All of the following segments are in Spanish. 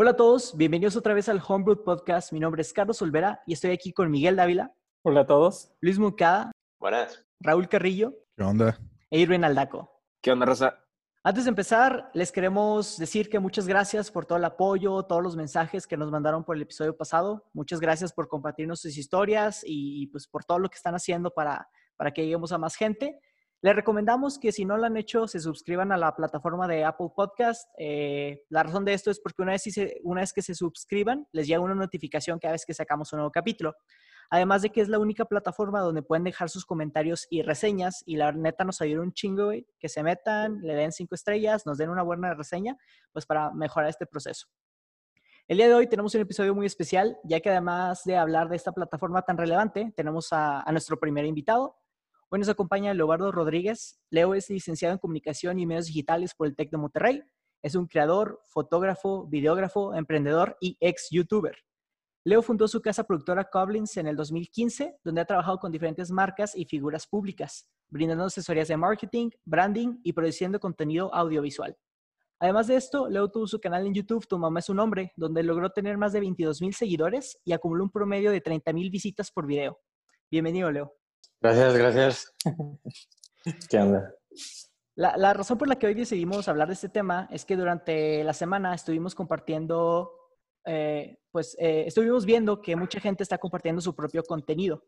Hola a todos, bienvenidos otra vez al Homebrew Podcast. Mi nombre es Carlos Olvera y estoy aquí con Miguel Dávila. Hola a todos. Luis Mucada. Buenas. Raúl Carrillo. ¿Qué onda? E Irvin Aldaco. ¿Qué onda, Rosa? Antes de empezar, les queremos decir que muchas gracias por todo el apoyo, todos los mensajes que nos mandaron por el episodio pasado. Muchas gracias por compartirnos sus historias y pues por todo lo que están haciendo para, para que lleguemos a más gente. Les recomendamos que si no lo han hecho, se suscriban a la plataforma de Apple Podcast. Eh, la razón de esto es porque una vez, que se suscriban, les llega una notificación cada vez que sacamos un nuevo capítulo. Además de que es la única plataforma donde pueden dejar sus comentarios y reseñas. Y la neta nos ayuda un chingo, que se metan, le den cinco estrellas, nos den una buena reseña, pues para mejorar este proceso. El día de hoy tenemos un episodio muy especial, ya que además de hablar de esta plataforma tan relevante, tenemos a nuestro primer invitado, Hoy nos acompaña Leobardo Rodríguez. Leo es licenciado en Comunicación y Medios Digitales por el TEC de Monterrey. Es un creador, fotógrafo, videógrafo, emprendedor y ex-youtuber. Leo fundó su casa productora Coblins en el 2015, donde ha trabajado con diferentes marcas y figuras públicas, brindando asesorías de marketing, branding y produciendo contenido audiovisual. Además de esto, Leo tuvo su canal en YouTube Tu mamá es su nombre, donde logró tener más de 22 mil seguidores y acumuló un promedio de 30 mil visitas por video. Bienvenido, Leo. Gracias, gracias. ¿Qué onda? La, razón por la que hoy decidimos hablar de este tema es que durante la semana estuvimos compartiendo, eh, pues eh, estuvimos viendo que mucha gente está compartiendo su propio contenido.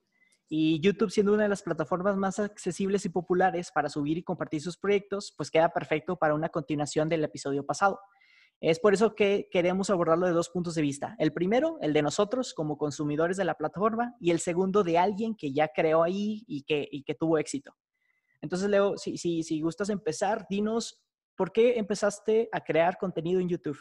Y YouTube, siendo una de las plataformas más accesibles y populares para subir y compartir sus proyectos, pues queda perfecto para una continuación del episodio pasado. Es por eso que queremos abordarlo de dos puntos de vista. El primero, el de nosotros como consumidores de la plataforma, y el segundo, de alguien que ya creó ahí y que, que tuvo éxito. Entonces, Leo, si, si, si gustas empezar, dinos, ¿por qué empezaste a crear contenido en YouTube?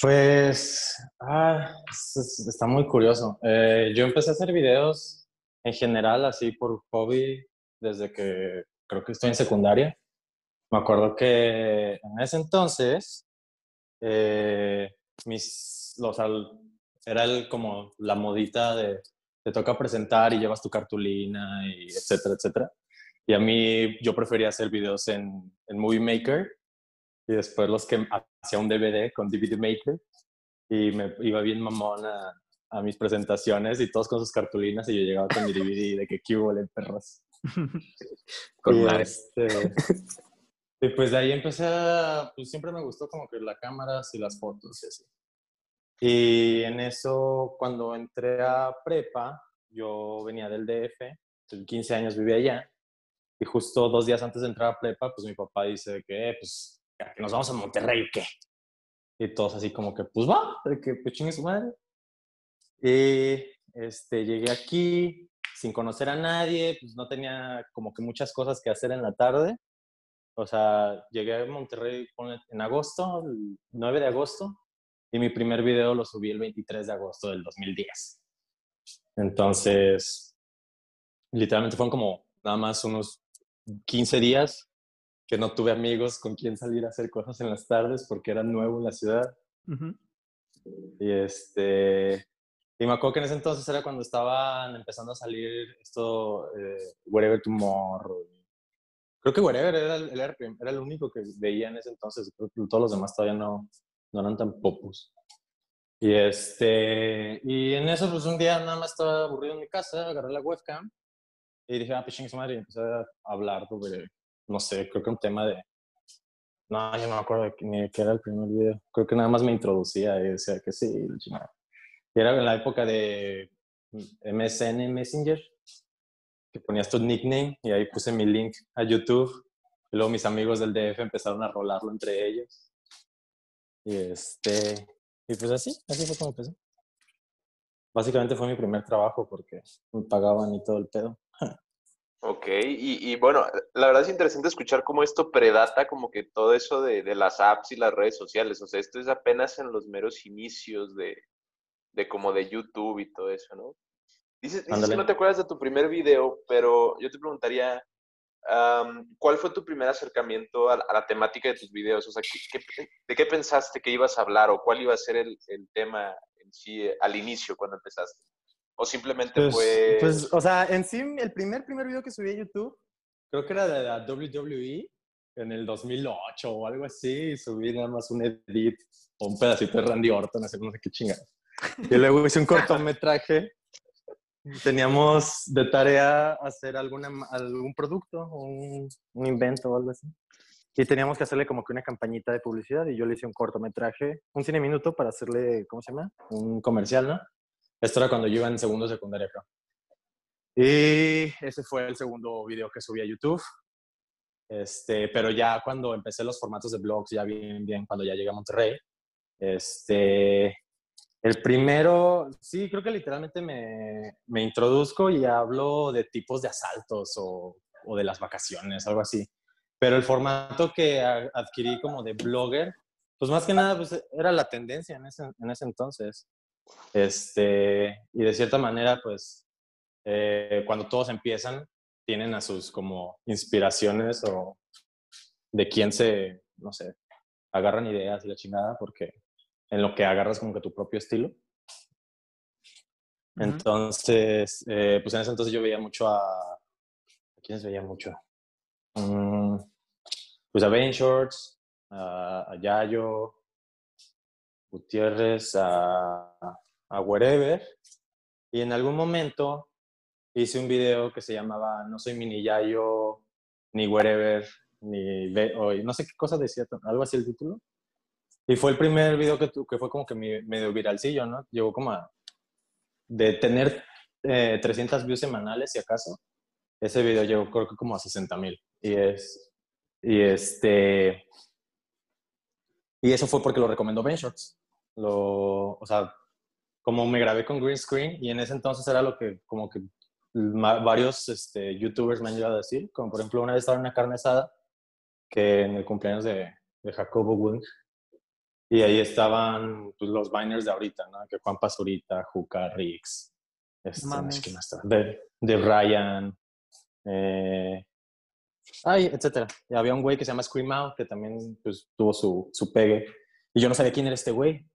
Pues, ah, está muy curioso. Eh, yo empecé a hacer videos en general, así por hobby, desde que creo que estoy en secundaria. Me acuerdo que en ese entonces eh, mis, era el, como la modita de te toca presentar y llevas tu cartulina, y etcétera, etcétera. Y a mí yo prefería hacer videos en, en Movie Maker y después los que hacía un DVD con DVD Maker y me iba bien mamón a, a mis presentaciones y todos con sus cartulinas y yo llegaba con mi DVD de que qué perros. con y, este, y pues de ahí empecé a, pues siempre me gustó como que la cámara y las fotos y así. Y en eso, cuando entré a prepa, yo venía del DF, 15 años vivía allá, y justo dos días antes de entrar a prepa, pues mi papá dice que, eh, pues, que nos vamos a Monterrey, ¿qué? Y todos así como que, pues va, de que pues chingue su madre. Y este, llegué aquí sin conocer a nadie, pues no tenía como que muchas cosas que hacer en la tarde. O sea, llegué a Monterrey en agosto, el 9 de agosto, y mi primer video lo subí el 23 de agosto del 2010. Entonces, literalmente fueron como nada más unos 15 días que no tuve amigos con quien salir a hacer cosas en las tardes porque era nuevo en la ciudad. Y este, y me acuerdo que en ese entonces era cuando estaban empezando a salir esto, eh, Whatever Tomorrow, Creo que Wherever era el, era el único que veía en ese entonces. Creo que todos los demás todavía no, no eran tan popus. Y, este, y en eso, pues un día nada más estaba aburrido en mi casa, agarré la webcam y dije, ah, pues madre, y empecé a hablar sobre, no sé, creo que un tema de. No, yo no me acuerdo ni de qué era el primer video. Creo que nada más me introducía y decía que sí, y era en la época de MSN Messenger que ponías tu nickname y ahí puse mi link a YouTube. Y luego mis amigos del DF empezaron a rolarlo entre ellos. Y este, y pues así, así fue como empecé. Básicamente fue mi primer trabajo porque me pagaban y todo el pedo. Ok, y, y, bueno, la verdad es interesante escuchar cómo esto predata como que todo eso de, de, las apps y las redes sociales. O sea, esto es apenas en los meros inicios de, de como de YouTube y todo eso, ¿no? Dices, que no te acuerdas de tu primer video, pero yo te preguntaría, ¿cuál fue tu primer acercamiento a, la temática de tus videos? O sea, de qué pensaste que ibas a hablar o cuál iba a ser el, tema en sí al inicio cuando empezaste? ¿O simplemente pues, fue...? Pues, o sea, en sí, el primer, primer video que subí a YouTube, creo que era de la WWE, en el 2008 o algo así, subí nada más un edit o un pedacito de Randy Orton, así no sé qué chingada. Y luego hice un cortometraje. Teníamos de tarea hacer alguna, algún producto, un, un invento o algo así. Y teníamos que hacerle como que una campañita de publicidad y yo le hice un cortometraje, un cine minuto para hacerle, ¿cómo se llama? Un comercial, ¿no? Esto era cuando yo iba en segundo secundaria, creo. Y ese fue el segundo video que subí a YouTube. Este, pero ya cuando empecé los formatos de blogs, ya bien, bien, cuando ya llegué a Monterrey, este, el primero, sí, creo que literalmente me, me introduzco y hablo de tipos de asaltos o, o, de las vacaciones, algo así. Pero el formato que adquirí como de blogger, pues más que nada, pues era la tendencia en ese, en ese entonces. Este, y de cierta manera, pues, eh, cuando todos empiezan, tienen a sus como inspiraciones o de quién se, no sé, agarran ideas y la chingada, porque en lo que agarras como que tu propio estilo. Entonces, eh, pues en ese entonces yo veía mucho a... ¿A quiénes veía mucho? Mm, pues a Ben Shorts, a, Yayo, Gutiérrez, a, a Wherever. Y en algún momento hice un video que se llamaba No soy mini Yayo, ni Wherever, ni no sé qué cosa decía, algo así el título. Y fue el primer video que, que fue como que medio viralcillo, ¿no? Llegó como a, de tener 300 eh, views semanales, si acaso, ese video llegó creo que como a 60 mil. Y es, y este, y eso fue porque lo recomendó Ben Shots. Lo, o sea, como me grabé con green screen y en ese entonces era lo que como que varios este, youtubers me han llegado a decir, como por ejemplo una vez estaba en una carne asada que en el cumpleaños de, de Jacobo Wung y ahí estaban pues, los biners de ahorita, ¿no? Que Juan Pazurita, Juca, Rix, este, ¿quién más De, de Ryan, eh, ay, etcétera. Y había un güey que se llama Scream Out que también pues, tuvo su, su pegue y yo no sabía quién era este güey.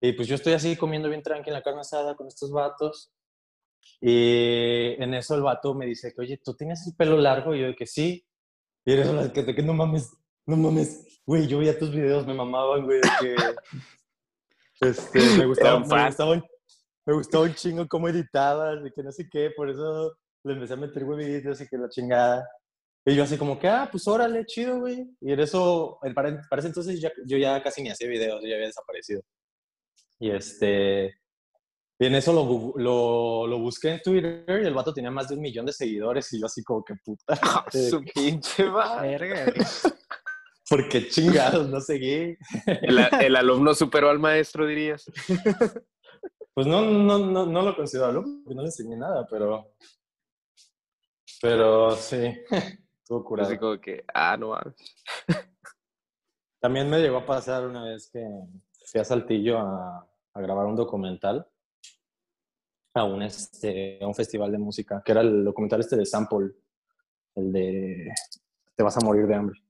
Y pues yo estoy así comiendo bien tranqui en la carne asada con estos vatos y en eso el vato me dice que, oye, ¿tú tienes el pelo largo? Y yo de que sí. Y eres la que, que no mames, no mames. Güey, yo veía tus videos, me mamaban, güey, de que... Este, me gustaba, me gustaba, me gustaba un chingo cómo editabas, de que no sé qué, por eso le empecé a meter huevitos y que la chingada. Y yo así como que, ah, pues órale, chido, güey. Y en eso, para, para ese entonces ya, yo ya casi ni hacía videos, yo ya había desaparecido. Y este, y en eso lo, lo, lo, busqué en Twitter y el vato tenía más de un millón de seguidores y yo así como que puta. Su pinche verga. Porque chingados, no seguí. El, el, alumno superó al maestro, dirías. Pues no, no, no, no lo considero alumno, porque no le enseñé nada, pero... Pero sí, estuvo curado. Así como que, ah, no mames. También me llegó a pasar una vez que fui a Saltillo a, a grabar un documental a un, este, a un festival de música, que era el documental este de Sample, el de Te vas a morir de hambre,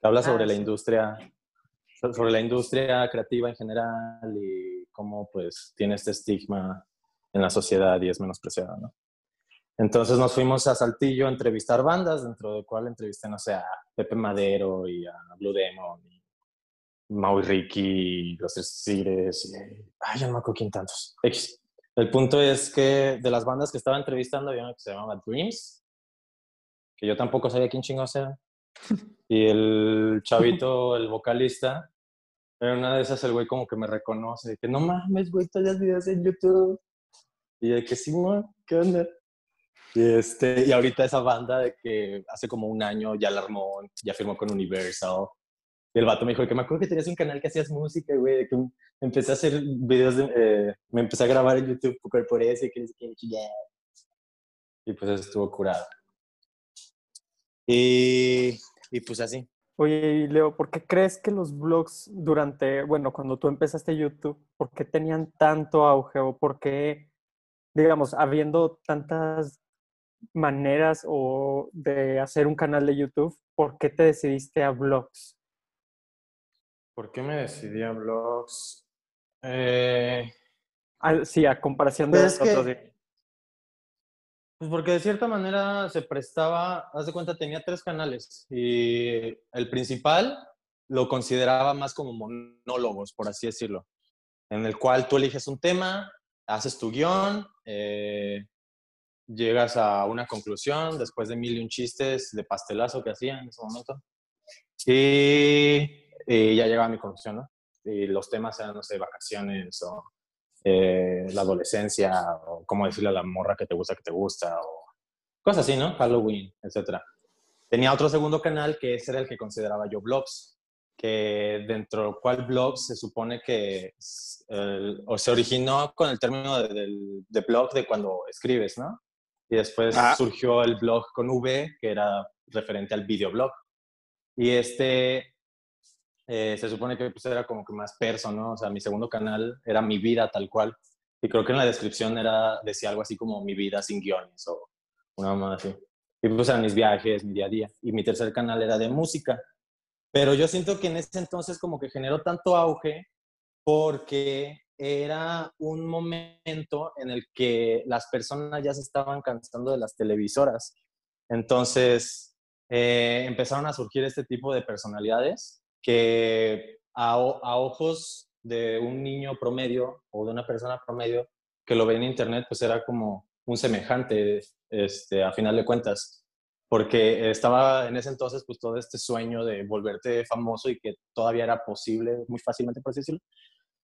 que habla sobre ah, la industria, sobre la industria creativa en general y cómo pues tiene este estigma en la sociedad y es menospreciada, ¿no? Entonces nos fuimos a Saltillo a entrevistar bandas, dentro de cual entrevisté, no sé, a Pepe Madero y a Blue Demon, y Maui Ricky, Los Cires, y... Ay, ya no me acuerdo quién tantos. X. El punto es que de las bandas que estaba entrevistando había una que se llamaba Dreams, que yo tampoco sabía quién chingados era. Y el chavito, el vocalista, era una de esas, el güey como que me reconoce, que no mames, güey, todas las videos en YouTube. Y de que sí, ¿qué onda? Y, este, y ahorita esa banda de que hace como un año ya la armó, ya firmó con Universal, y el vato me dijo que me acuerdo que tenías un canal que hacías música, güey, que empecé a hacer videos, de, eh, me empecé a grabar en YouTube por, eso y que Y pues estuvo curado. Y, y pues así. Oye, Leo, ¿por qué crees que los blogs durante, bueno, cuando tú empezaste YouTube, ¿por qué tenían tanto auge o por qué, digamos, habiendo tantas maneras o de hacer un canal de YouTube, ¿por qué te decidiste a blogs? ¿Por qué me decidí a blogs? Eh... sí, a comparación de pues otros. Pues porque de cierta manera se prestaba, haz de cuenta, tenía tres canales y el principal lo consideraba más como monólogos, por así decirlo, en el cual tú eliges un tema, haces tu guion, eh, llegas a una conclusión después de mil y un chistes de pastelazo que hacía en ese momento. Y, ya llegaba mi conclusión, ¿no? Y los temas eran, no sé, vacaciones o eh, la adolescencia o cómo decirle a la morra que te gusta que te gusta o cosas así, ¿no? Halloween, etc. Tenía otro segundo canal que ese era el que consideraba yo blogs, que dentro del cual blogs se supone que o se originó con el término de, de blog de cuando escribes, ¿no? Y después ah. surgió el blog con V, que era referente al videoblog. Y este eh, se supone que pues, era como que más perso, ¿no? O sea, mi segundo canal era mi vida tal cual. Y creo que en la descripción era, decía algo así como mi vida sin guiones o una más así. Y pues eran mis viajes, mi día a día. Y mi tercer canal era de música. Pero yo siento que en ese entonces como que generó tanto auge porque era un momento en el que las personas ya se estaban cansando de las televisoras. Entonces, eh, empezaron a surgir este tipo de personalidades que a, ojos de un niño promedio o de una persona promedio que lo ve en internet, pues era como un semejante, este, a final de cuentas, porque estaba en ese entonces pues todo este sueño de volverte famoso y que todavía era posible muy fácilmente, por así decirlo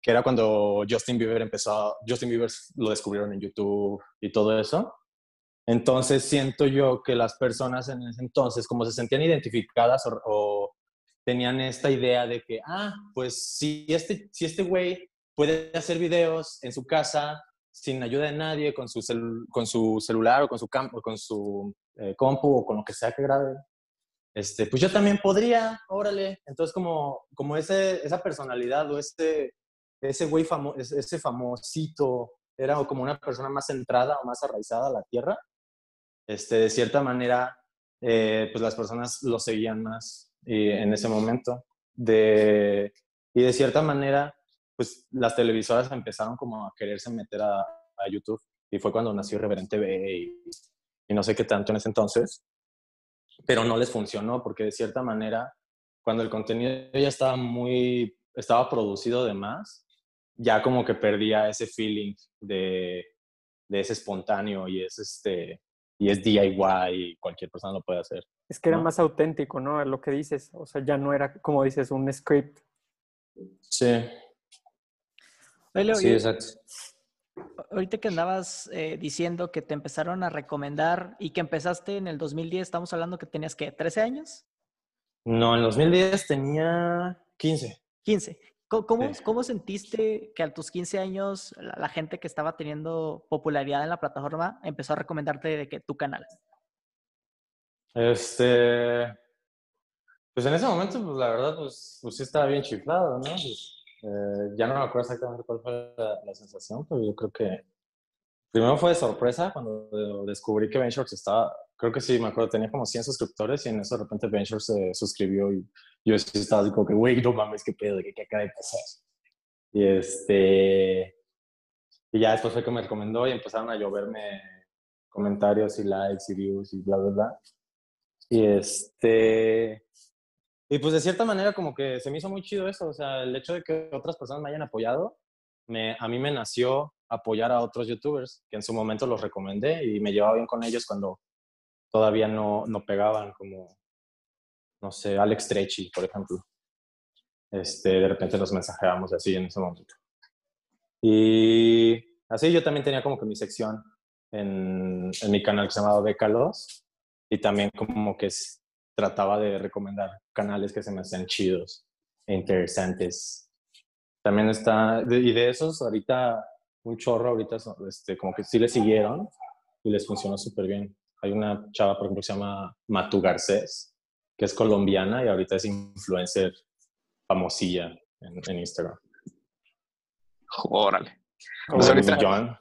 que era cuando Justin Bieber empezó, Justin Bieber lo descubrieron en YouTube y todo eso. Entonces siento yo que las personas en ese entonces, como se sentían identificadas o, tenían esta idea de que, ah, pues si este, si este güey puede hacer videos en su casa sin ayuda de nadie, con su, con su celular o con su, campo, con su eh, compu o con lo que sea que grabe, este, pues yo también podría, órale. Entonces como, como ese, esa personalidad o ese, ese güey famoso, ese famosito, era como una persona más centrada o más arraizada a la tierra, este, de cierta manera, eh, pues las personas lo seguían más en ese momento. De, y de cierta manera, pues las televisoras empezaron como a quererse meter a, a YouTube. Y fue cuando nació Reverente B y, y, no sé qué tanto en ese entonces. Pero no les funcionó porque de cierta manera, cuando el contenido ya estaba muy, estaba producido de más, ya como que perdía ese feeling de, de ese espontáneo y es este y es DIY y cualquier persona lo puede hacer. Es que era más auténtico, ¿no? Lo que dices, o sea, ya no era como dices un script. Sí. sí, exacto. Ahorita que andabas eh, diciendo que te empezaron a recomendar y que empezaste en el 2010, estamos hablando que tenías que 13 años. No, en el 2010 tenía 15. 15. ¿Cómo, ¿Cómo, sentiste que a tus 15 años la, gente que estaba teniendo popularidad en la plataforma empezó a recomendarte de que tu canal? Este, pues en ese momento, pues la verdad, pues, pues sí estaba bien chiflado, ¿no? Pues, eh, ya no me acuerdo exactamente cuál fue la, sensación, pero yo creo que primero fue de sorpresa cuando descubrí que Ventures estaba, creo que sí, me acuerdo, tenía como 100 suscriptores y en eso de repente Ventures se suscribió y yo estaba así como que, güey, no mames, qué pedo, qué, qué acaba de pasar. Y este, y ya después fue que me recomendó y empezaron a lloverme comentarios y likes y views y bla, bla, bla. Y este, y pues de cierta manera como que se me hizo muy chido eso, o sea, el hecho de que otras personas me hayan apoyado, me, a mí me nació apoyar a otros youtubers que en su momento los recomendé y me llevaba bien con ellos cuando todavía no, no pegaban como, no sé, Alex Trechi, por ejemplo. Este, de repente nos mensajeábamos así en ese momento. Y así yo también tenía como que mi sección en, en mi canal que se llamaba Bécalos y también como que trataba de recomendar canales que se me hacían chidos e interesantes. También está, y de esos ahorita, un chorro ahorita, este, como que sí le siguieron y les funcionó súper bien. Hay una chava, por ejemplo, que se llama Matu Garcés, que es colombiana y ahorita es influencer famosilla en, Instagram. Órale. Pues ahorita... John.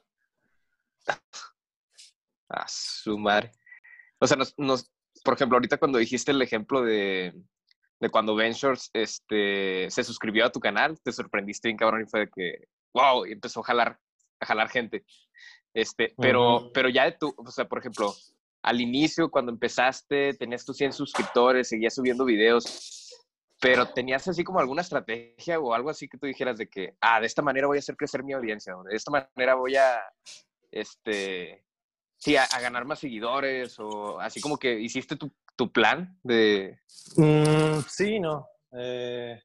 A su madre. O sea, nos, por ejemplo, ahorita cuando dijiste el ejemplo de, de cuando Ventures este, se suscribió a tu canal, te sorprendiste bien cabrón y fue de que, wow, y empezó a jalar a jalar gente. Este, pero, Ujú. pero ya de tu, o sea, por ejemplo, al inicio, cuando empezaste, tenías tus 100 suscriptores, seguías subiendo videos, pero tenías así como alguna estrategia o algo así que tú dijeras de que, ah, de esta manera voy a hacer crecer mi audiencia, de esta manera voy a, este, sí, a, a ganar más seguidores, o así como que hiciste tu, tu plan de, Mm, sí, no. Eh,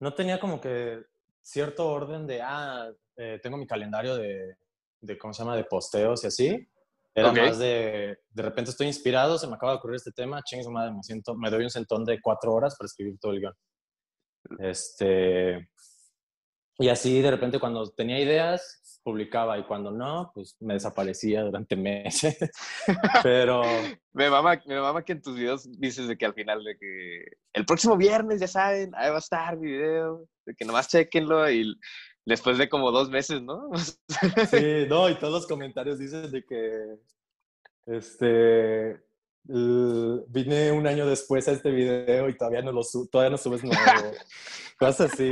no tenía como que cierto orden de, ah, eh, tengo mi calendario de, de, ¿cómo se llama?, de posteos y así. Era Ok. más de, de repente estoy inspirado, se me acaba de ocurrir este tema, chingue su madre, me, siento, me doy un sentón de cuatro horas para escribir todo el guion. Este, y así de repente cuando tenía ideas, publicaba y cuando no, pues me desaparecía durante meses. Pero Me mama, me mama que en tus videos dices de que al final de que el próximo viernes, ya saben, ahí va a estar mi video, de que nomás chequenlo y después de como dos meses, ¿no? Sí, no, y todos los comentarios dicen de que este vine un año después a este video y todavía no lo su- todavía no subes nuevo. Cosas así.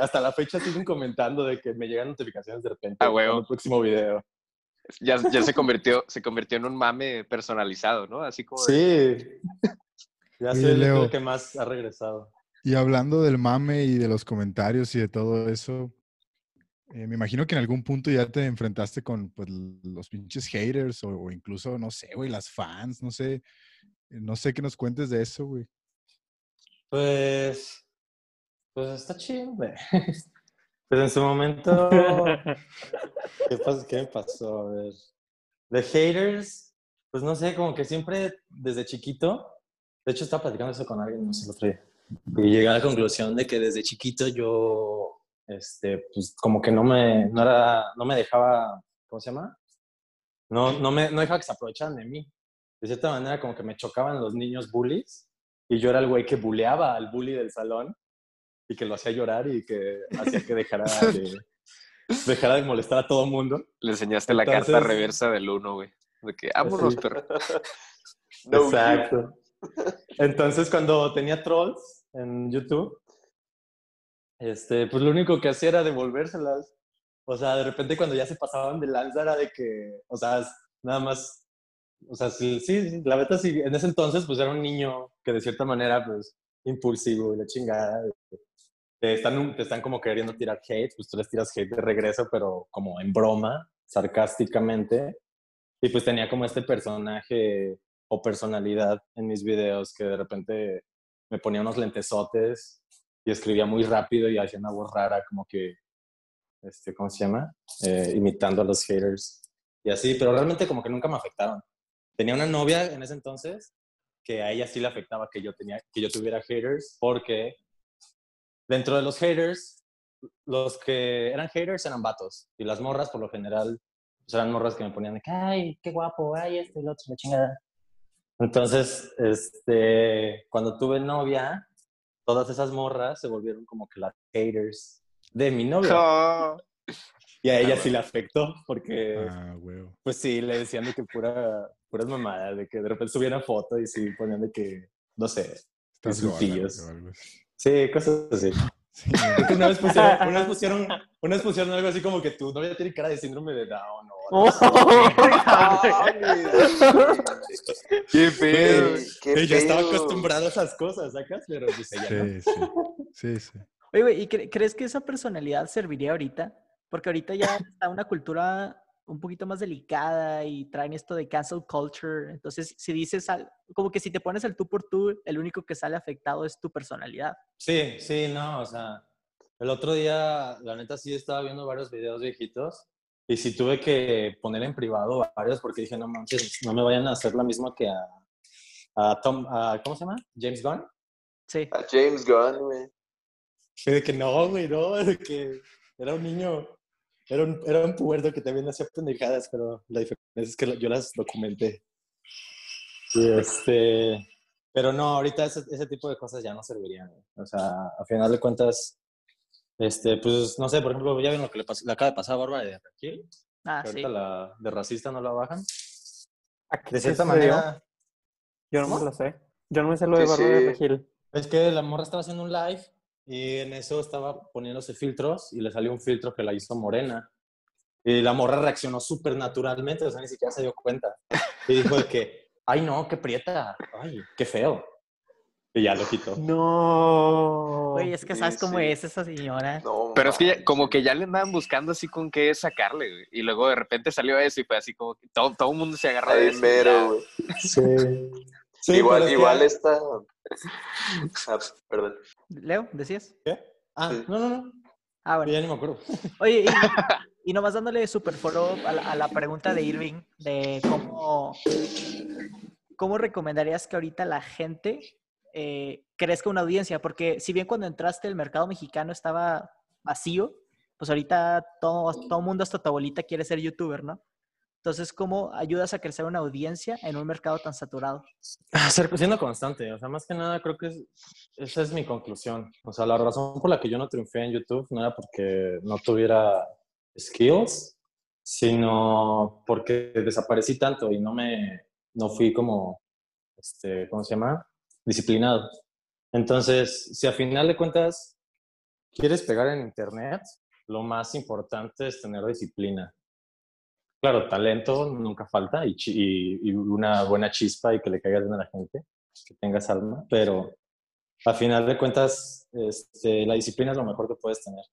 Hasta la fecha siguen comentando de que me llegan notificaciones de repente. Ah, huevo. El próximo video. ya, ya se convirtió, se convirtió en un mame personalizado, ¿no? Así como de- Sí. Ya soy el que más ha regresado. Y hablando del mame y de los comentarios y de todo eso, eh, me imagino que en algún punto ya te enfrentaste con pues, los pinches haters o, o incluso, no sé, güey, las fans, no sé, eh, no sé qué nos cuentes de eso, güey. Pues, pues está chido, güey. Pues en su momento, ¿qué, pas- qué me pasó? A ver. De haters, pues no sé, como que siempre desde chiquito, de hecho estaba platicando eso con alguien, no sé, el otro día, y llegué a la conclusión de que desde chiquito yo, este, pues como que no me, no era, no me dejaba, ¿cómo se llama? No, no me, no dejaba que se aprovecharan de mí. De cierta manera como que me chocaban los niños bullies y yo era el güey que buleaba al bully del salón y que lo hacía llorar y que hacía que dejara de, dejara de molestar a todo el mundo. le enseñaste la carta Entonces- reversa del uno, güey. De que, vámonos, perro. No, Exacto. Entonces, cuando tenía trolls en YouTube, este, pues lo único que hacía era devolvérselas. O sea, de repente cuando ya se pasaban de lanza era de que, o sea, nada más, o sea, sí, sí, la verdad sí, en ese entonces pues era un niño que de cierta manera pues impulsivo y la chingada. Te están, te están como queriendo tirar hate, pues tú les tiras hate de regreso, pero como en broma, sarcásticamente. Y pues tenía como este personaje o personalidad en mis videos que de repente me ponía unos lentesotes y escribía muy rápido y hacía una voz rara como que, este, ¿cómo se llama? Eh, imitando a los haters y así, pero realmente como que nunca me afectaron. Tenía una novia en ese entonces que a ella sí le afectaba que yo, tenía, que yo tuviera haters porque dentro de los haters, los que eran haters eran vatos y las morras por lo general pues eran morras que me ponían de que, ay, qué guapo, ay, esto y lo otro, la chingada. Entonces, este, cuando tuve novia, todas esas morras se volvieron como que las haters de mi novia. Oh. Y a ella Ah, sí le afectó, porque, Ah, pues sí, le decían de que pura, puras mamadas, de que de repente subían foto y sí ponían de que, no sé, insultillos. Sí, cosas así. Sí, una vez pusieron, una vez pusieron, una vez pusieron algo así como que tu novia tiene cara de síndrome de Down o así. ¡Qué pedo! Qué Yo estaba pedo. acostumbrado a esas cosas, ¿sacas? Pero pues ella no. sí, sí, sí, sí. Oye, güey, ¿y cre- crees que esa personalidad serviría ahorita? Porque ahorita ya está una cultura un poquito más delicada y traen esto de cancel culture. Entonces, si dices, al- como que si te pones el tú por tú, el único que sale afectado es tu personalidad. Sí, sí, no, o sea, el otro día, la neta, sí estaba viendo varios videos viejitos y sí tuve que poner en privado varios porque dije, no manches, no me vayan a hacer la misma que a, a Tom, a- ¿cómo se llama? James Gunn. Sí. A James Gunn, güey. Que de que no, güey, no, de que era un niño, era un, era un puerto que también hacía pendejadas, pero la diferencia es que yo las documenté. Y este, pero no, ahorita ese, ese tipo de cosas ya no servirían. güey. O sea, a final de cuentas, este, pues, no sé, por ejemplo, ya ven lo que le, pas- le acaba de pasar a Bárbara de Raquel, Ah, que sí. ahorita la de racista no la bajan. ¿A qué De cierta manera, Yo no me ¿Cómo? lo sé. Yo no me sé lo de Sí, Bárbara de. Regil. es que la morra estaba haciendo un live Y en eso estaba poniéndose filtros y le salió un filtro que la hizo morena. Y la morra reaccionó súper naturalmente, o sea, ni siquiera se dio cuenta. Y dijo de que, ay no, qué prieta, ay, qué feo. Y ya lo quitó. No. Güey, es que sí, sabes cómo sí. es esa señora. No, Pero es que ya- como que ya le andaban buscando así con qué sacarle, güey. Y luego de repente salió eso y fue así como que todo, todo el mundo se agarró de eso. mero, güey. Sí. Sí, igual, es que- igual está. Ah, perdón. Leo, ¿decías? ¿Qué? Ah, Sí. no, no, no. Ah, bueno. Ya ni me acuerdo. Oye, y, y nomás dándole super follow a la, a la pregunta de Irving de cómo, cómo recomendarías que ahorita la gente eh, crezca una audiencia, porque si bien cuando entraste el mercado mexicano estaba vacío, pues ahorita todo, todo mundo hasta tu abuelita quiere ser youtuber, ¿no? Entonces, ¿cómo ayudas a crecer una audiencia en un mercado tan saturado? Ah, Ser, siendo constante, o sea, más que nada creo que es- esa es mi conclusión. O sea, la razón por la que yo no triunfé en YouTube no era porque no tuviera skills, sino porque desaparecí tanto y no me, no fui como, este, ¿cómo se llama? Disciplinado. Entonces, si a final de cuentas quieres pegar en internet, lo más importante es tener disciplina. Claro, talento nunca falta y, y- y una buena chispa y que le caigas bien a la gente, que tengas alma, pero a final de cuentas este, la disciplina es lo mejor que puedes tener,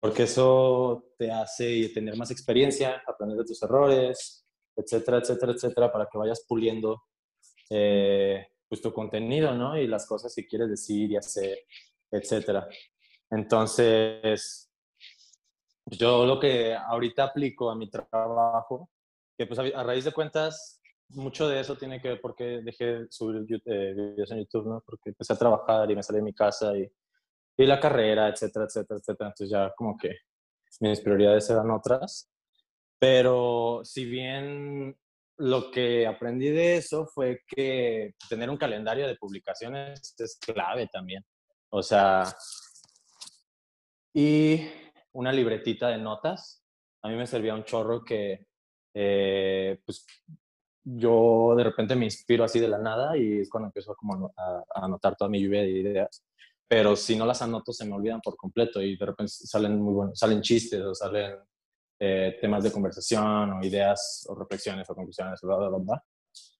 porque eso te hace tener más experiencia, aprender de tus errores, etcétera, etcétera, etcétera, para que vayas puliendo eh, pues, tu contenido, ¿no? Y las cosas que quieres decir y hacer, etcétera. Entonces, yo lo que ahorita aplico a mi trabajo, que pues a, raíz de cuentas, mucho de eso tiene que ver porque dejé de subir eh, videos en YouTube, ¿no? Porque empecé a trabajar y me salí de mi casa y, y la carrera, etcétera, etcétera, etcétera. Entonces ya como que mis prioridades eran otras. Pero si bien lo que aprendí de eso fue que tener un calendario de publicaciones es clave también. O sea, y una libretita de notas. A mí me servía un chorro que, eh, pues, yo de repente me inspiro así de la nada y es cuando empiezo como a, a anotar toda mi lluvia de ideas. Pero si no las anoto, se me olvidan por completo y de repente salen muy buenos, salen chistes o salen eh, temas de conversación o ideas o reflexiones o conclusiones, bla, bla, bla.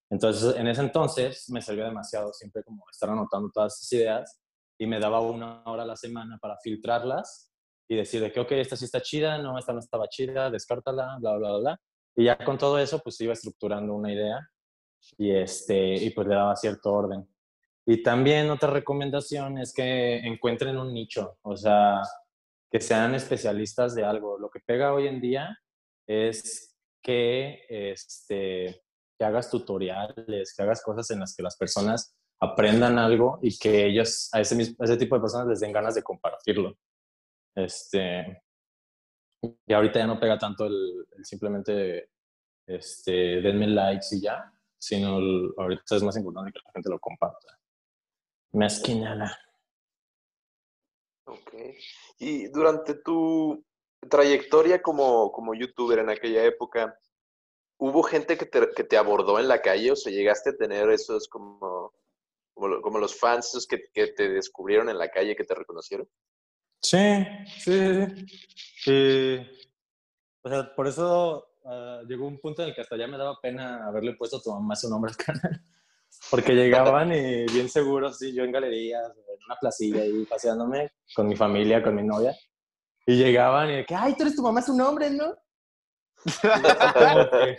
Entonces, en ese entonces me servía demasiado siempre como estar anotando todas esas ideas y me daba una hora a la semana para filtrarlas y decir de que, ok, esta sí está chida, no, esta no estaba chida, descártala, bla, bla, bla, bla. Y ya con todo eso, pues iba estructurando una idea y, este, y pues le daba cierto orden. Y también otra recomendación es que encuentren un nicho, o sea, que sean especialistas de algo. Lo que pega hoy en día es que, este, que hagas tutoriales, que hagas cosas en las que las personas aprendan algo y que ellos, a ese, mismo, a ese tipo de personas les den ganas de compartirlo. Este, y ahorita ya no pega tanto el, el simplemente, este, denme likes y ya, sino el- ahorita es más importante que la gente lo comparta. Más que nada. Ok. Y durante tu trayectoria como, como youtuber en aquella época, ¿hubo gente que te, que te abordó en la calle? O sea, llegaste a tener esos como, como, como los fans esos que, que te descubrieron en la calle, que te reconocieron? Sí, sí, sí. sí. o sea, por eso ah, llegó un punto en el que hasta ya me daba pena haberle puesto a tu mamá su nombre al canal. Porque llegaban y bien seguros, sí, yo en galerías, en una placilla ahí paseándome con mi familia, con mi novia. Y llegaban y de que, ay, tú eres tu mamá su nombre, ¿no? Como que-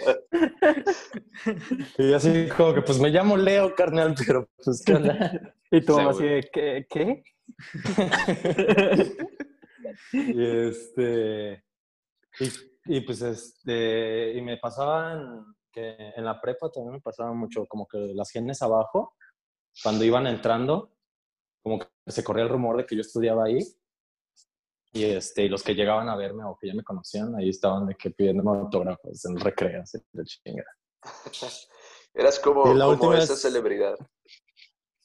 y yo así como que, pues me llamo Leo, carnal, pero pues qué onda. Y tu mamá así de, ¿qué? ¿Qué? y este y, y, pues este y me pasaban que en la prepa también me pasaba mucho como que las genes abajo cuando iban entrando como que se corría el rumor de que yo estudiaba ahí y este y los que llegaban a verme o que ya me conocían ahí estaban de que pidiéndome autógrafos en recreos y la chingada. Eras como, la como última esa es- celebridad.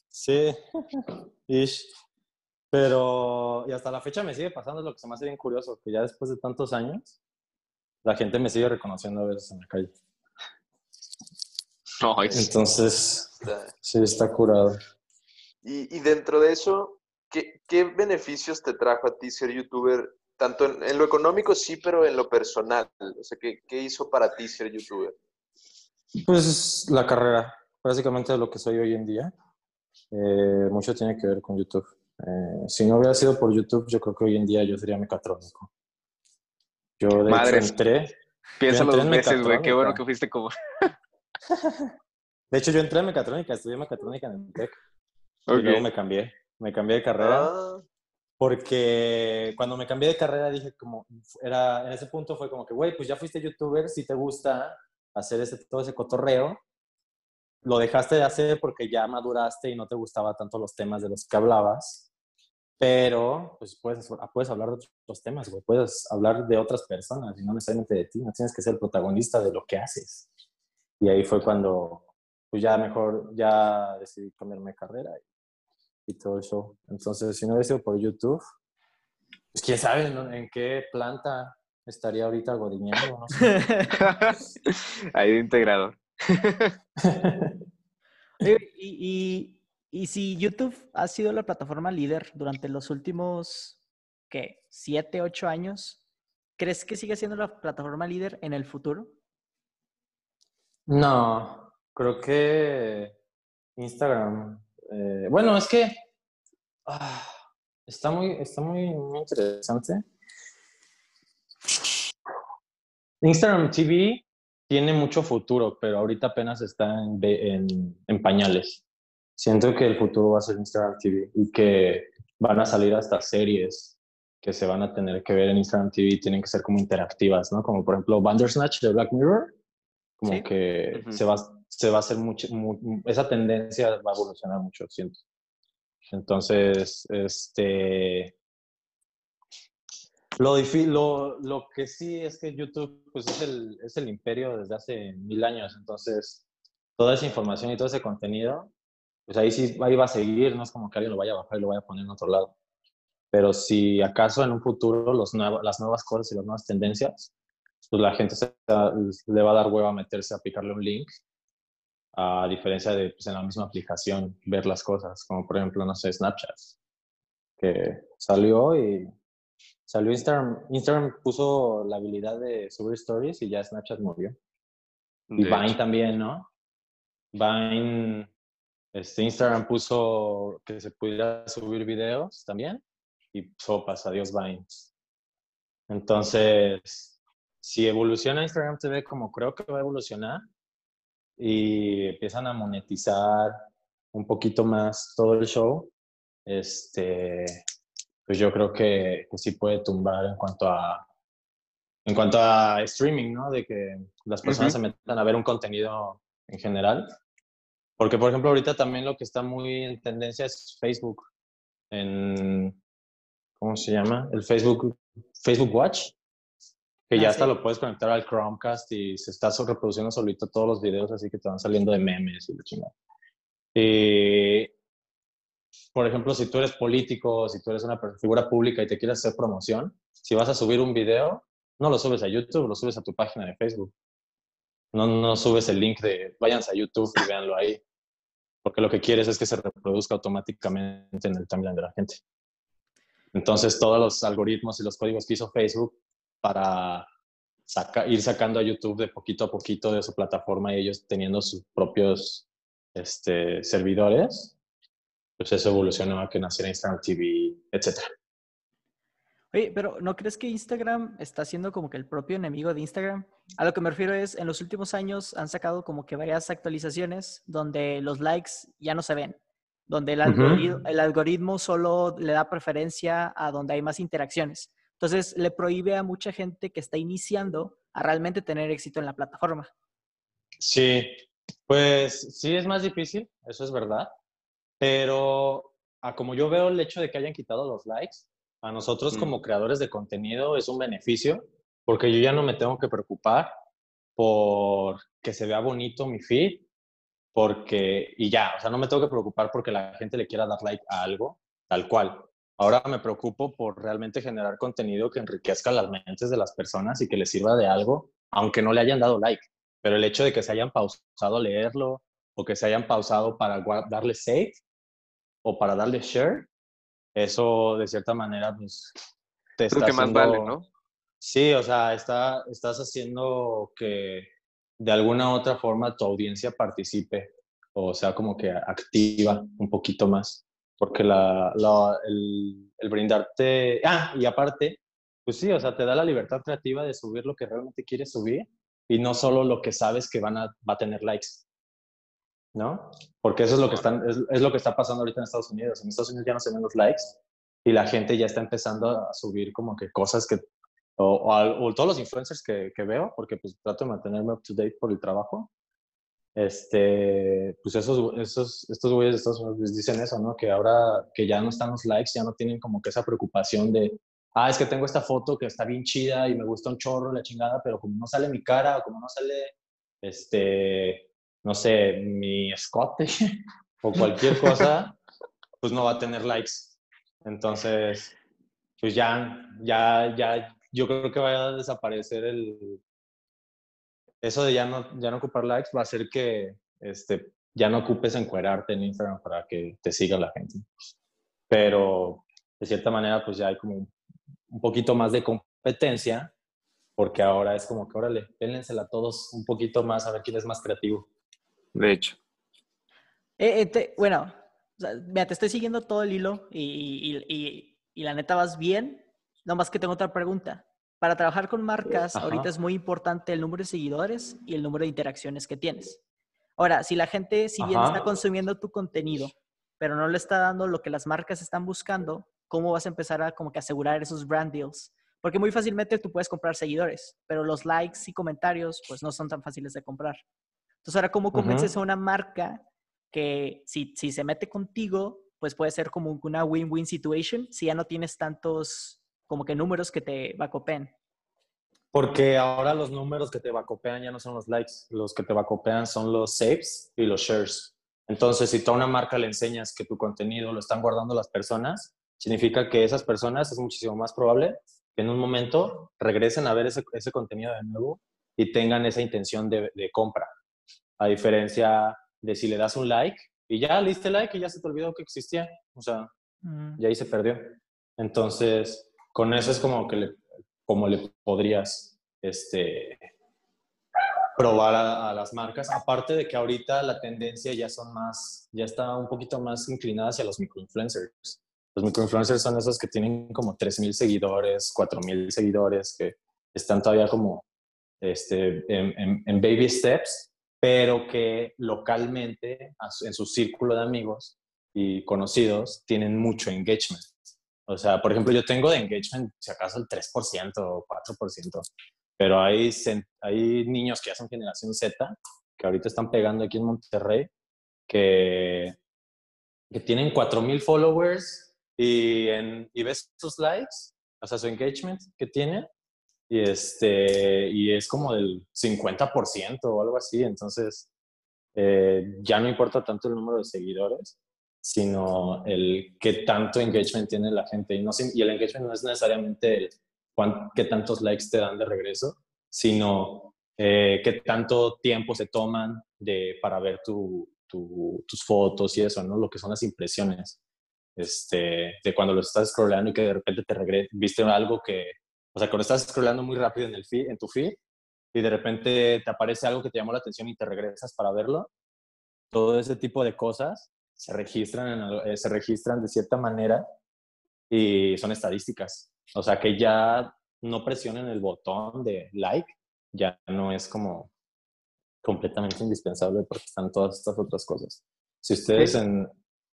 Sí, ish. Pero, y hasta la fecha me sigue pasando, lo que se me hace bien curioso, que ya después de tantos años, la gente me sigue reconociendo a veces en la calle. No, es- Entonces, sí, está curado. Y, y dentro de eso, ¿qué, qué beneficios te trajo a ti ser youtuber? Tanto en, en lo económico sí, pero en lo personal. O sea, ¿qué, qué hizo para ti ser youtuber? Pues la carrera, básicamente lo que soy hoy en día. Eh, mucho tiene que ver con YouTube. Eh, si no hubiera sido por YouTube, yo creo que hoy en día yo sería mecatrónico. Yo de Madre. hecho entré, dos en veces, güey. Qué bueno que fuiste como. de hecho yo entré en mecatrónica, estudié mecatrónica en el TEC y Ok. luego me cambié, me cambié de carrera. Ah, Porque cuando me cambié de carrera dije como, era, en ese punto fue como que, güey, pues ya fuiste youtuber, si te gusta hacer ese, todo ese cotorreo, lo dejaste de hacer porque ya maduraste y no te gustaba tanto los temas de los que hablabas, pero pues puedes, puedes hablar de otros temas, güey, puedes hablar de otras personas y no necesariamente de ti, no tienes que ser el protagonista de lo que haces. Y ahí fue cuando, pues ya mejor, ya decidí cambiarme de carrera y todo eso. Entonces, si no hubiera sido por YouTube, pues quién sabe ¿no? en qué planta estaría ahorita godineando, no sé. Ahí de integrador. Y, y, y si YouTube ha sido la plataforma líder durante los últimos, ¿qué? ¿Siete, ocho años? ¿Crees que sigue siendo la plataforma líder en el futuro? No, creo que Instagram. eh, bueno, es que ah, está muy, está muy, interesante. Instagram TV tiene mucho futuro, pero ahorita apenas está en, en- en pañales. Siento que el futuro va a ser Instagram TV y que van a salir hasta series que se van a tener que ver en Instagram TV y tienen que ser como interactivas, ¿no? Como por ejemplo Bandersnatch de Black Mirror, como Sí. que Ujú. se, va, se va a hacer mucho, mu- esa tendencia va a evolucionar mucho, siento. Entonces, este, lo, lo, lo que sí es que YouTube pues es el, es el imperio desde hace mil años, entonces toda esa información y todo ese contenido, pues ahí sí ahí va a seguir, no es como que alguien lo vaya a bajar y lo vaya a poner en otro lado. Pero si acaso en un futuro los las nuevas cosas y las nuevas tendencias, pues la gente se- le va a dar hueva a meterse a picarle un link, a diferencia de pues, en la misma aplicación ver las cosas, como por ejemplo, no sé, Snapchat, que salió y Salió Instagram, Instagram puso la habilidad de subir stories y ya Snapchat murió. Y De Vine hecho. también, ¿no? Vine, este, Instagram puso que se pudiera subir videos también y sopas, adiós Vine. Entonces, si evoluciona Instagram TV como creo que va a evolucionar y empiezan a monetizar un poquito más todo el show, este, pues yo creo que, que sí puede tumbar en cuanto a en cuanto a streaming, ¿no? De que las personas se metan a ver un contenido en general. Porque, por ejemplo, ahorita también lo que está muy en tendencia es Facebook. En, ¿cómo se llama? El Facebook, Facebook Watch. Que Ah, ya hasta sí. lo puedes conectar al Chromecast y se está reproduciendo solito todos los videos, así que te van saliendo de memes y la chingada. Y, por ejemplo, si tú eres político, si tú eres una figura pública y te quieres hacer promoción, si vas a subir un video, no lo subes a YouTube, lo subes a tu página de Facebook. No, no subes el link de váyanse a YouTube y véanlo ahí. Porque lo que quieres es que se reproduzca automáticamente en el timeline de la gente. Entonces, todos los algoritmos y los códigos que hizo Facebook para saca- ir sacando a YouTube de poquito a poquito de su plataforma y ellos teniendo sus propios este, servidores, pues eso evolucionó a que naciera Instagram TV, etc. Oye, pero ¿no crees que Instagram está siendo como que el propio enemigo de Instagram? A lo que me refiero es, en los últimos años han sacado como que varias actualizaciones donde los likes ya no se ven, donde el, Ujú. algoritmo, el algoritmo solo le da preferencia a donde hay más interacciones. Entonces, le prohíbe a mucha gente que está iniciando a realmente tener éxito en la plataforma. Sí, pues sí es más difícil, eso es verdad, pero a como yo veo el hecho de que hayan quitado los likes, a nosotros Mm. como creadores de contenido es un beneficio, porque yo ya no me tengo que preocupar por que se vea bonito mi feed, porque, y ya, o sea, no me tengo que preocupar porque la gente le quiera dar like a algo, tal cual. Ahora me preocupo por realmente generar contenido que enriquezca las mentes de las personas y que les sirva de algo, aunque no le hayan dado like. Pero el hecho de que se hayan pausado a leerlo o que se hayan pausado para darle save o para darle share, eso de cierta manera, pues, te está que más haciendo- vale, ¿no? Sí, o sea, está, estás haciendo que de alguna u otra forma tu audiencia participe, o sea, como que activa un poquito más, porque la, la- el, el brindarte, ah, y aparte, pues sí, o sea, te da la libertad creativa de subir lo que realmente quieres subir y no solo lo que sabes que van a, va a tener likes, ¿no? Porque eso es lo que están, es, es lo que está pasando ahorita en Estados Unidos. En Estados Unidos ya no se ven los likes y la gente ya está empezando a subir como que cosas que o, o o todos los influencers que, que veo, porque pues trato de mantenerme up to date por el trabajo, este, pues esos, esos, estos güeyes de Estados Unidos dicen eso, ¿no? Que ahora que ya no están los likes, ya no tienen como que esa preocupación de, ah, es que tengo esta foto que está bien chida y me gusta un chorro, la chingada, pero como no sale mi cara o como no sale, este, no sé, mi escote o cualquier cosa, pues no va a tener likes. Entonces, pues ya, ya, ya, yo creo que vaya a desaparecer el... Eso de ya no, ya no ocupar likes va a hacer que este, ya no ocupes encuerarte en Instagram para que te siga la gente. Pero de cierta manera, pues ya hay como un, poquito más de competencia, porque ahora es como que, órale, pénlensela a todos un poquito más a ver quién es más creativo. De hecho. Eh, eh, te- bueno, o sea, mira, te estoy siguiendo todo el hilo y, y- y- y la neta vas bien. Nomás que tengo otra pregunta. Para trabajar con marcas, Ajá. ahorita es muy importante el número de seguidores y el número de interacciones que tienes. Ahora, si la gente, si bien Ajá. está consumiendo tu contenido, pero no le está dando lo que las marcas están buscando, ¿cómo vas a empezar a como que asegurar esos brand deals? Porque muy fácilmente tú puedes comprar seguidores, pero los likes y comentarios pues no son tan fáciles de comprar. Entonces, ahora, ¿cómo convences a una marca que si, si se mete contigo, pues puede ser como una win-win situation si ya no tienes tantos como que números que te vacopen? Porque ahora los números que te vacopean ya no son los likes, los que te vacopean son los saves y los shares. Entonces, si tú a una marca le enseñas que tu contenido lo están guardando las personas, significa que esas personas es muchísimo más probable que en un momento regresen a ver ese, ese contenido de nuevo y tengan esa intención de, de compra. A diferencia de si le das un like y ya le diste like y ya se te olvidó que existía. O sea, y ahí se perdió. Entonces, con eso es como que le, como le podrías este, probar a, las marcas. Aparte de que ahorita la tendencia ya son más, ya está un poquito más inclinada hacia los microinfluencers. Los microinfluencers son esos que tienen como 3.000 seguidores, 4.000 seguidores, que están todavía como este, en baby steps, pero que localmente, en su círculo de amigos y conocidos, tienen mucho engagement. O sea, por ejemplo, yo tengo de engagement, si acaso, el 3% o 4%, pero hay, hay niños que ya son generación Z, que ahorita están pegando aquí en Monterrey, que, que tienen 4.000 followers y, en, y ves sus likes, o sea, su engagement que tiene, y, este, y es como del 50% o algo así, entonces eh, ya no importa tanto el número de seguidores, sino el qué tanto engagement tiene la gente. Y, no, y el engagement no es necesariamente el cuán, qué tantos likes te dan de regreso, sino eh, qué tanto tiempo se toman de, para ver tu, tu, tus fotos y eso, ¿no? Lo que son las impresiones. Este, de cuando lo estás scrollando y que de repente te regresa, viste algo que, o sea, cuando estás scrollando muy rápido en, el feed, en tu feed y de repente te aparece algo que te llamó la atención y te regresas para verlo, todo ese tipo de cosas se registran, en, eh, se registran de cierta manera y son estadísticas. O sea que ya no presionen el botón de like, ya no es como completamente indispensable porque están todas estas otras cosas. Si ustedes en,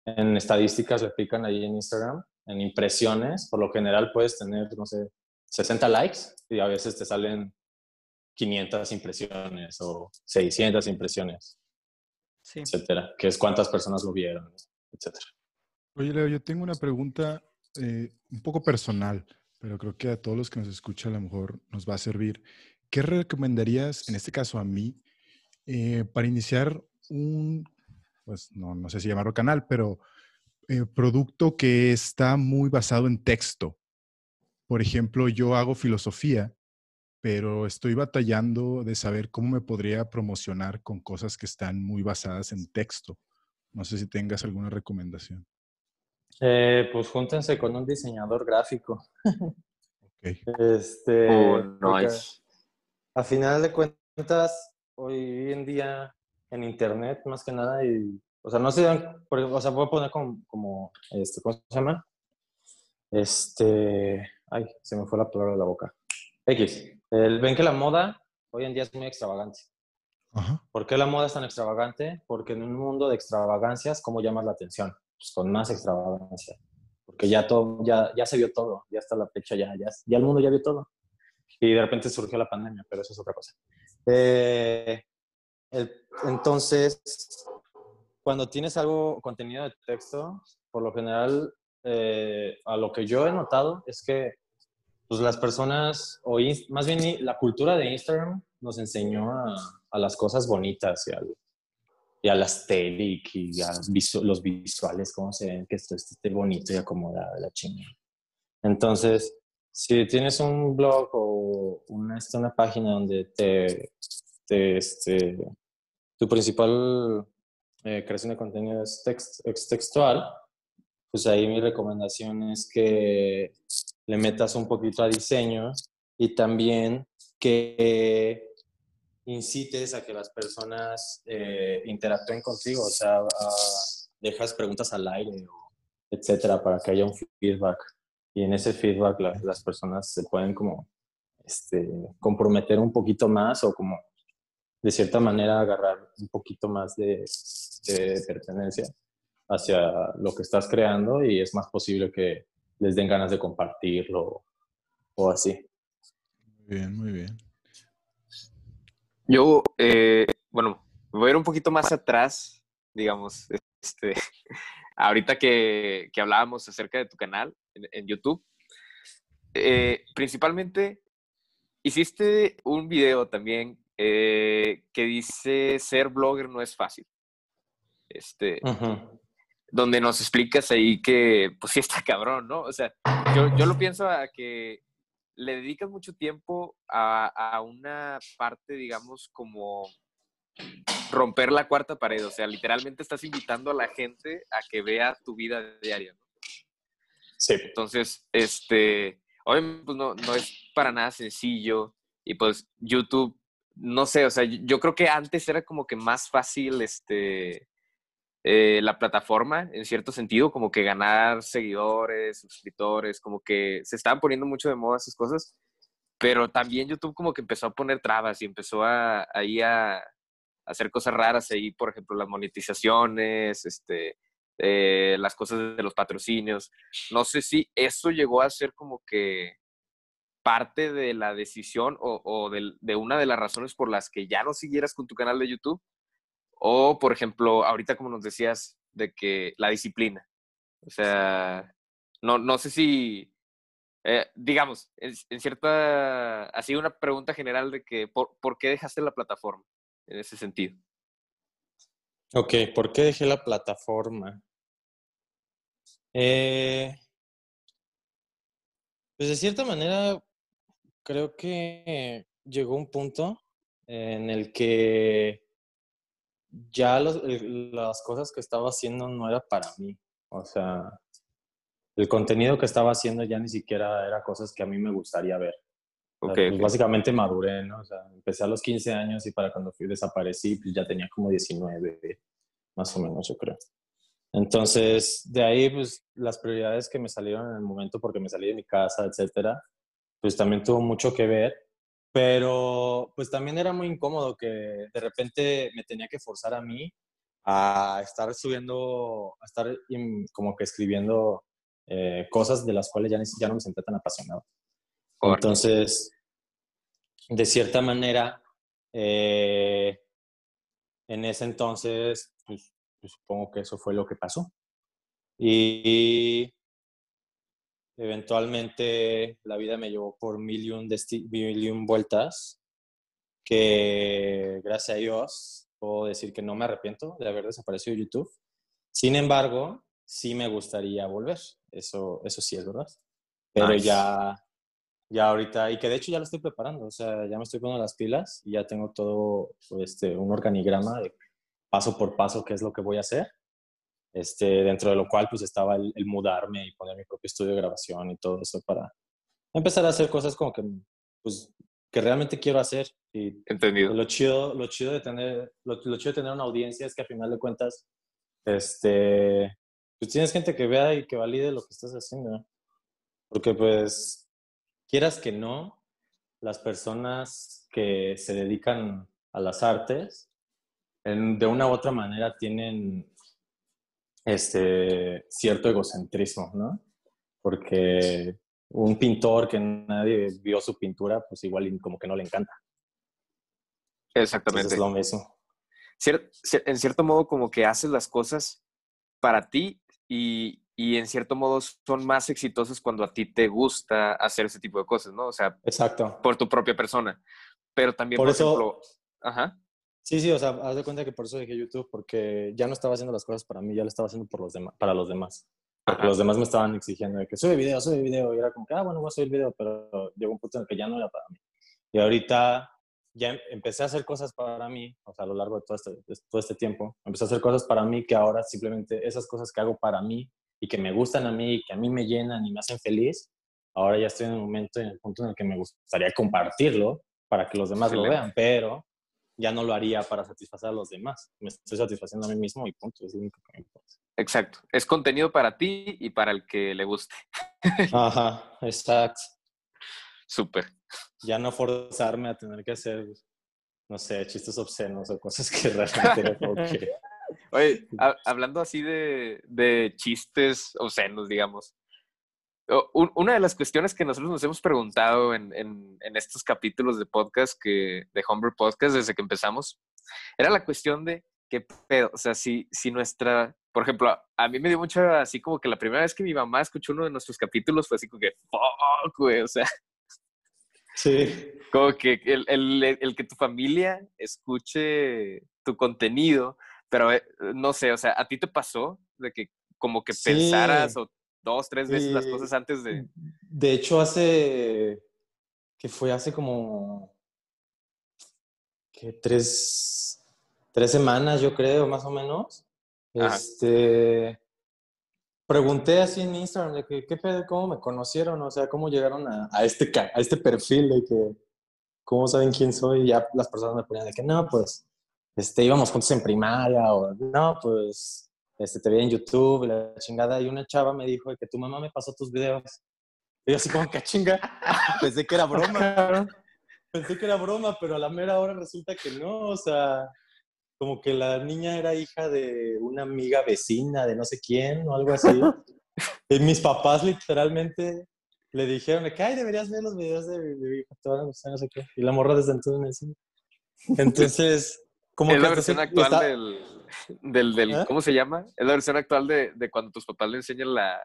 en estadísticas le pican ahí en Instagram, en impresiones, por lo general puedes tener, no sé, 60 likes y a veces te salen 500 impresiones o 600 impresiones sí. etcétera, que es cuántas personas lo vieron, etcétera. Oye, Leo, yo tengo una pregunta eh, un poco personal, pero creo que a todos los que nos escuchan a lo mejor nos va a servir. ¿Qué recomendarías, en este caso a mí, eh, para iniciar un, pues no, no sé si llamarlo canal, pero eh, producto que está muy basado en texto? Por ejemplo, yo hago filosofía pero estoy batallando de saber cómo me podría promocionar con cosas que están muy basadas en texto. No sé si tengas alguna recomendación. Eh, pues júntense con un diseñador gráfico. Ok. Este, Oh, nice. a final de cuentas, hoy en día en internet, más que nada, y, o sea, no se dan, por- o sea, voy a poner como, como este, ¿cómo se llama? Este, ay, se me fue la palabra de la boca. X. El- ven que la moda hoy en día es muy extravagante. Ajá. ¿Por qué la moda es tan extravagante? Porque en un mundo de extravagancias, ¿cómo llamas la atención? Pues con más extravagancia. Porque ya, todo, ya, ya se vio todo, ya hasta la fecha, ya, ya, ya el mundo ya vio todo. Y de repente surgió la pandemia, pero eso es otra cosa. Eh, el- entonces, cuando tienes algo, contenido de texto, por lo general, eh, a lo que yo he notado es que pues las personas, o más bien la cultura de Instagram nos enseñó a, a las cosas bonitas y, al, y a la aesthetic y a los visuales, cómo se ven, que esto esté bonito y acomodado, la chingada. Entonces, si tienes un blog o una, una página donde te, te, este, tu principal eh, creación de contenido es, text, es textual, pues ahí mi recomendación es que le metas un poquito a diseño y también que incites a que las personas eh, interactúen contigo, o sea, dejas preguntas al aire, etcétera, para que haya un feedback. Y en ese feedback la- las personas se pueden como este, comprometer un poquito más o como de cierta manera agarrar un poquito más de pertenencia hacia lo que estás creando y es más posible que les den ganas de compartirlo o así. Muy bien, muy bien. Yo, eh, bueno, voy a ir un poquito más atrás, digamos, este, ahorita que, que hablábamos acerca de tu canal en, en YouTube. Eh, principalmente, hiciste un video también eh, que dice ser blogger no es fácil. Este. Donde nos explicas ahí que, pues sí está cabrón, ¿no? O sea, yo, yo lo pienso a que le dedicas mucho tiempo a, a una parte, digamos, como romper la cuarta pared, o sea, literalmente estás invitando a la gente a que vea tu vida diaria, ¿no? Sí. Entonces, este, obviamente, pues no, no es para nada sencillo y pues YouTube, no sé, o sea, yo- yo creo que antes era como que más fácil, este, eh, la plataforma, en cierto sentido, como que ganar seguidores, suscriptores, como que se estaban poniendo mucho de moda esas cosas, pero también YouTube como que empezó a poner trabas y empezó a, ahí a, hacer cosas raras ahí, por ejemplo, las monetizaciones, este, eh, las cosas de los patrocinios. No sé si eso llegó a ser como que parte de la decisión o, o del- de una de las razones por las que ya no siguieras con tu canal de YouTube. O, por ejemplo, ahorita como nos decías, de que la disciplina. O sea, no, no sé si, eh, digamos, en, en cierta, así una pregunta general de que, ¿por, por qué dejaste la plataforma en ese sentido? Ok, ¿por qué dejé la plataforma? Eh, pues de cierta manera, creo que llegó un punto en el que ya los- las cosas que estaba haciendo no era para mí. O sea, el contenido que estaba haciendo ya ni siquiera era cosas que a mí me gustaría ver. O sea, Ok, pues ok. básicamente maduré, ¿no? O sea, empecé a los 15 años y para cuando fui desaparecí, pues ya tenía como 19, más o menos, yo creo. Entonces, de ahí, pues las prioridades que me salieron en el momento porque me salí de mi casa, etcétera, pues también tuvo mucho que ver. Pero, pues también era muy incómodo que de repente me tenía que forzar a mí a estar subiendo, a estar como que escribiendo eh, cosas de las cuales ya, ni- ya no me sentía tan apasionado. Correcto. Entonces, de cierta manera, eh, en ese entonces, pues, pues, supongo que eso fue lo que pasó. Y eventualmente la vida me llevó por mil y un, desti- mil y un vueltas que gracias a Dios puedo decir que no me arrepiento de haber desaparecido de YouTube. Sin embargo, sí me gustaría volver. Eso, eso sí es verdad. Pero Nice. ya, ya ahorita, y que de hecho ya lo estoy preparando, o sea, ya me estoy poniendo las pilas y ya tengo todo este, un organigrama de paso por paso qué es lo que voy a hacer. Este, dentro de lo cual pues estaba el, el mudarme y poner mi propio estudio de grabación y todo eso para empezar a hacer cosas como que, pues, que realmente quiero hacer. Y Entendido. lo chido, lo chido de tener, lo, lo chido de tener una audiencia es que a final de cuentas, este, pues tienes gente que vea y que valide lo que estás haciendo. Porque pues, quieras que no, las personas que se dedican a las artes, en- de una u otra manera tienen este cierto egocentrismo, ¿no? Porque un pintor que nadie vio su pintura, pues igual como que no le encanta. Entonces Exactamente. es lo mismo. Cier- en cierto modo, como que haces las cosas para ti y, y en cierto modo son más exitosos cuando a ti te gusta hacer ese tipo de cosas, ¿no? O sea, Exacto. por tu propia persona. Pero también, Por por, eso- ejemplo, ajá, Sí, sí, o sea, haz de cuenta que por eso dejé YouTube, porque ya no estaba haciendo las cosas para mí, ya lo estaba haciendo por los para los demás. Porque Ajá. los demás me estaban exigiendo de que sube video, sube video, y era como que, ah, bueno, voy a subir video, pero llegó un punto en el que ya no era para mí. Y ahorita ya em- empecé a hacer cosas para mí, o sea, a lo largo de todo este, de todo este tiempo, empecé a hacer cosas para mí que ahora simplemente esas cosas que hago para mí y que me gustan a mí, y que a mí me llenan y me hacen feliz, ahora ya estoy en el momento, en el punto en el que me gustaría compartirlo para que los demás lo Excelente. vean, pero ya no lo haría para satisfacer a los demás. Me estoy satisfaciendo a mí mismo y punto, es lo único que me importa. exacto. Es contenido para ti y para el que le guste. Ajá, exacto. Súper. Ya no forzarme a tener que hacer, no sé, chistes obscenos o cosas que realmente que... Oye, ha- hablando así de, de chistes obscenos, digamos. O- un- Una de las cuestiones que nosotros nos hemos preguntado en, en- en estos capítulos de podcast, que, de Homebrew Podcast, desde que empezamos, era la cuestión de qué pedo, o sea, si, si nuestra, por ejemplo, a, a mí me dio mucho así como que la primera vez que mi mamá escuchó uno de nuestros capítulos fue así como que, fuck, güey, o sea, Sí, como que el, el- el que tu familia escuche tu contenido, pero eh, no sé, o sea, ¿a ti te pasó de que como que Sí. pensaras o dos, tres veces las Y- cosas antes de... De hecho, hace, que fue hace como, que tres, tres semanas, yo creo, más o menos. Ajá. Este, pregunté así en Instagram de que, ¿qué pedo? ¿Cómo me conocieron? O sea, ¿cómo llegaron a, a este, a este perfil de que, ¿cómo saben quién soy? Y ya las personas me ponían de que, no, pues, este, íbamos juntos en primaria, o no, pues, este, te vi en YouTube, la chingada, y una chava me dijo que tu mamá me pasó tus videos. Y yo así como que "Ah, chinga, pensé que era broma, pensé que era broma, pero a la mera hora resulta que no, o sea, como que la niña era hija de una amiga vecina de no sé quién o algo así. Y mis papás literalmente le dijeron que, ay, deberías ver los videos de mi, hija, te van a gustar, no sé qué. Y la morra desde entonces me decía. Entonces, como es que la versión actual está- del, del, del- ¿Eh? ¿cómo se llama? Es la versión actual de, de cuando tus papás le enseñan la,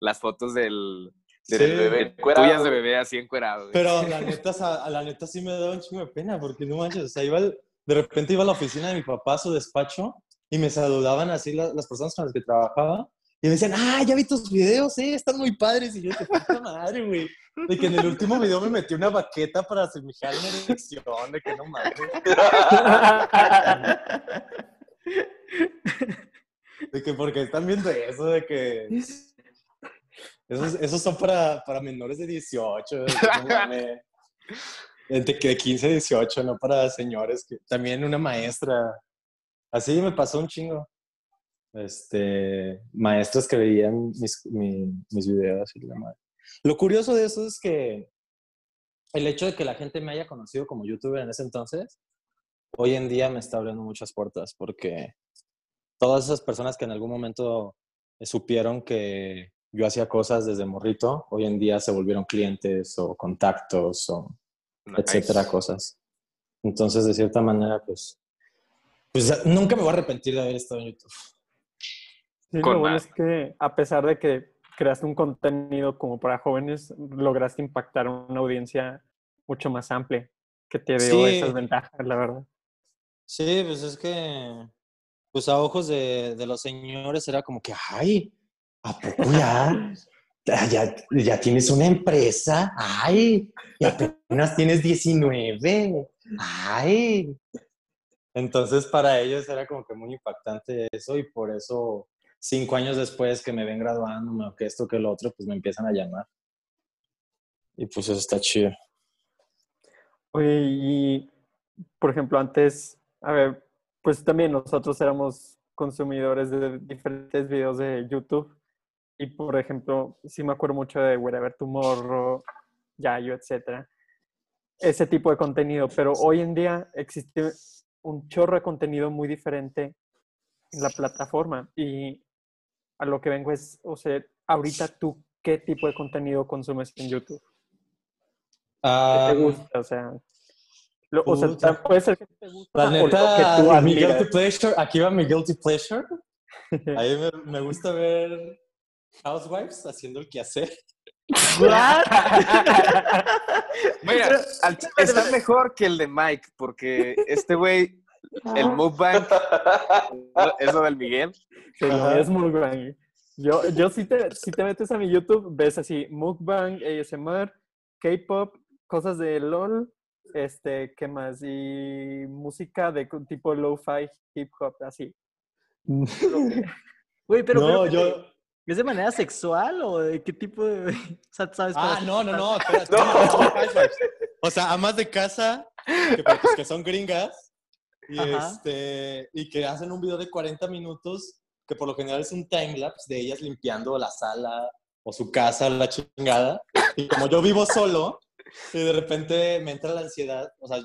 las fotos del, Sí, del bebé, encuerado. tuyas de bebé así encuerado. güey. Pero la neta, a la neta sí me daba un chingo de pena, porque no manches, o sea, iba al- de repente iba a la oficina de mi papá, a su despacho, y me saludaban así la- las personas con las que trabajaba, y me decían, ah, ya vi tus videos, eh, están muy padres, y yo, de puta madre, güey, de que en el último video me metí una baqueta para asemejar una erección, de que no mames, de que porque están viendo eso, de que... Esos, esos son para, para menores de 18, de que. De que de 15 a 18, no para señores. Que, también una maestra. Así me pasó un chingo. Este, maestros que veían mis, mi- mis videos y la madre. Lo curioso de eso es que el hecho de que la gente me haya conocido como youtuber en ese entonces, hoy en día me está abriendo muchas puertas porque todas esas personas que en algún momento supieron que yo hacía cosas desde morrito, hoy en día se volvieron clientes o contactos o Nice. etcétera, cosas. Entonces, de cierta manera, pues, pues nunca me voy a arrepentir de haber estado en YouTube. Sí, Con lo bueno es que a pesar de que creaste un contenido como para jóvenes, lograste impactar a una audiencia mucho más amplia que te dio Sí. esas ventajas, la verdad. Sí, pues es que, pues a ojos de, de los señores era como que, ay, ¿a poco ya? Ya, ya, ya tienes una empresa, ay, y apenas tienes 19, ay. Entonces para ellos era como que muy impactante eso y por eso cinco años después que me ven graduándome o que esto que lo otro, pues me empiezan a llamar. Y pues eso está chido. Oye, y por ejemplo, antes, a ver, pues también nosotros éramos consumidores de diferentes videos de YouTube. Y por ejemplo, sí me acuerdo mucho de Wherever Tomorrow, Yayo, etcétera. Ese tipo de contenido. Pero hoy en día existe un chorro de contenido muy diferente en la plataforma. Y a lo que vengo es, o sea, ahorita tú, ¿qué tipo de contenido consumes en YouTube? ¿Qué Ah, te gusta? O sea, lo- o sea, puta. puede ser que te gusta La o lo que neta, tú mi guilty pleasure, aquí va mi guilty pleasure. A mí me, me gusta ver Housewives haciendo el quehacer. Mira, al- está mejor que el de Mike, porque este güey, el mukbang, eso del Miguel. Sí, lo mío es mukbang. Yo, yo si, te, si te metes a mi YouTube, ves así, mukbang, ASMR, K-pop, cosas de LOL, este, ¿qué más? Y música de tipo lo-fi, hip hop, así. Güey, pero, no, pero, yo... ¿es de manera sexual o de qué tipo de...? O sea, ¿sabes Ah, no, no, no, espérate. Housewives. O sea, amas de casa que, pues, que son gringas y, Ajá. este, y que hacen un video de 40 minutos que por lo general es un timelapse de ellas limpiando la sala o su casa, la chingada. Y como yo vivo solo y de repente me entra la ansiedad, o sea,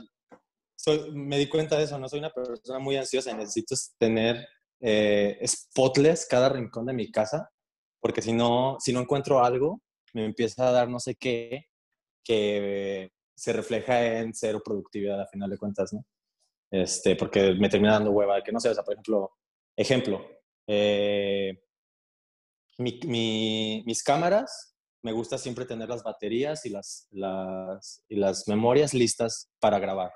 soy- me di cuenta de eso, no soy una persona muy ansiosa, necesito tener eh, spotless cada rincón de mi casa, porque si no, si no encuentro algo, me empieza a dar no sé qué, que se refleja en cero productividad a final de cuentas, ¿no? Este, porque me termina dando hueva, que no sé, o sea, por ejemplo, ejemplo, eh, mi- mi- mis cámaras, me gusta siempre tener las baterías y las, y las memorias listas para grabar.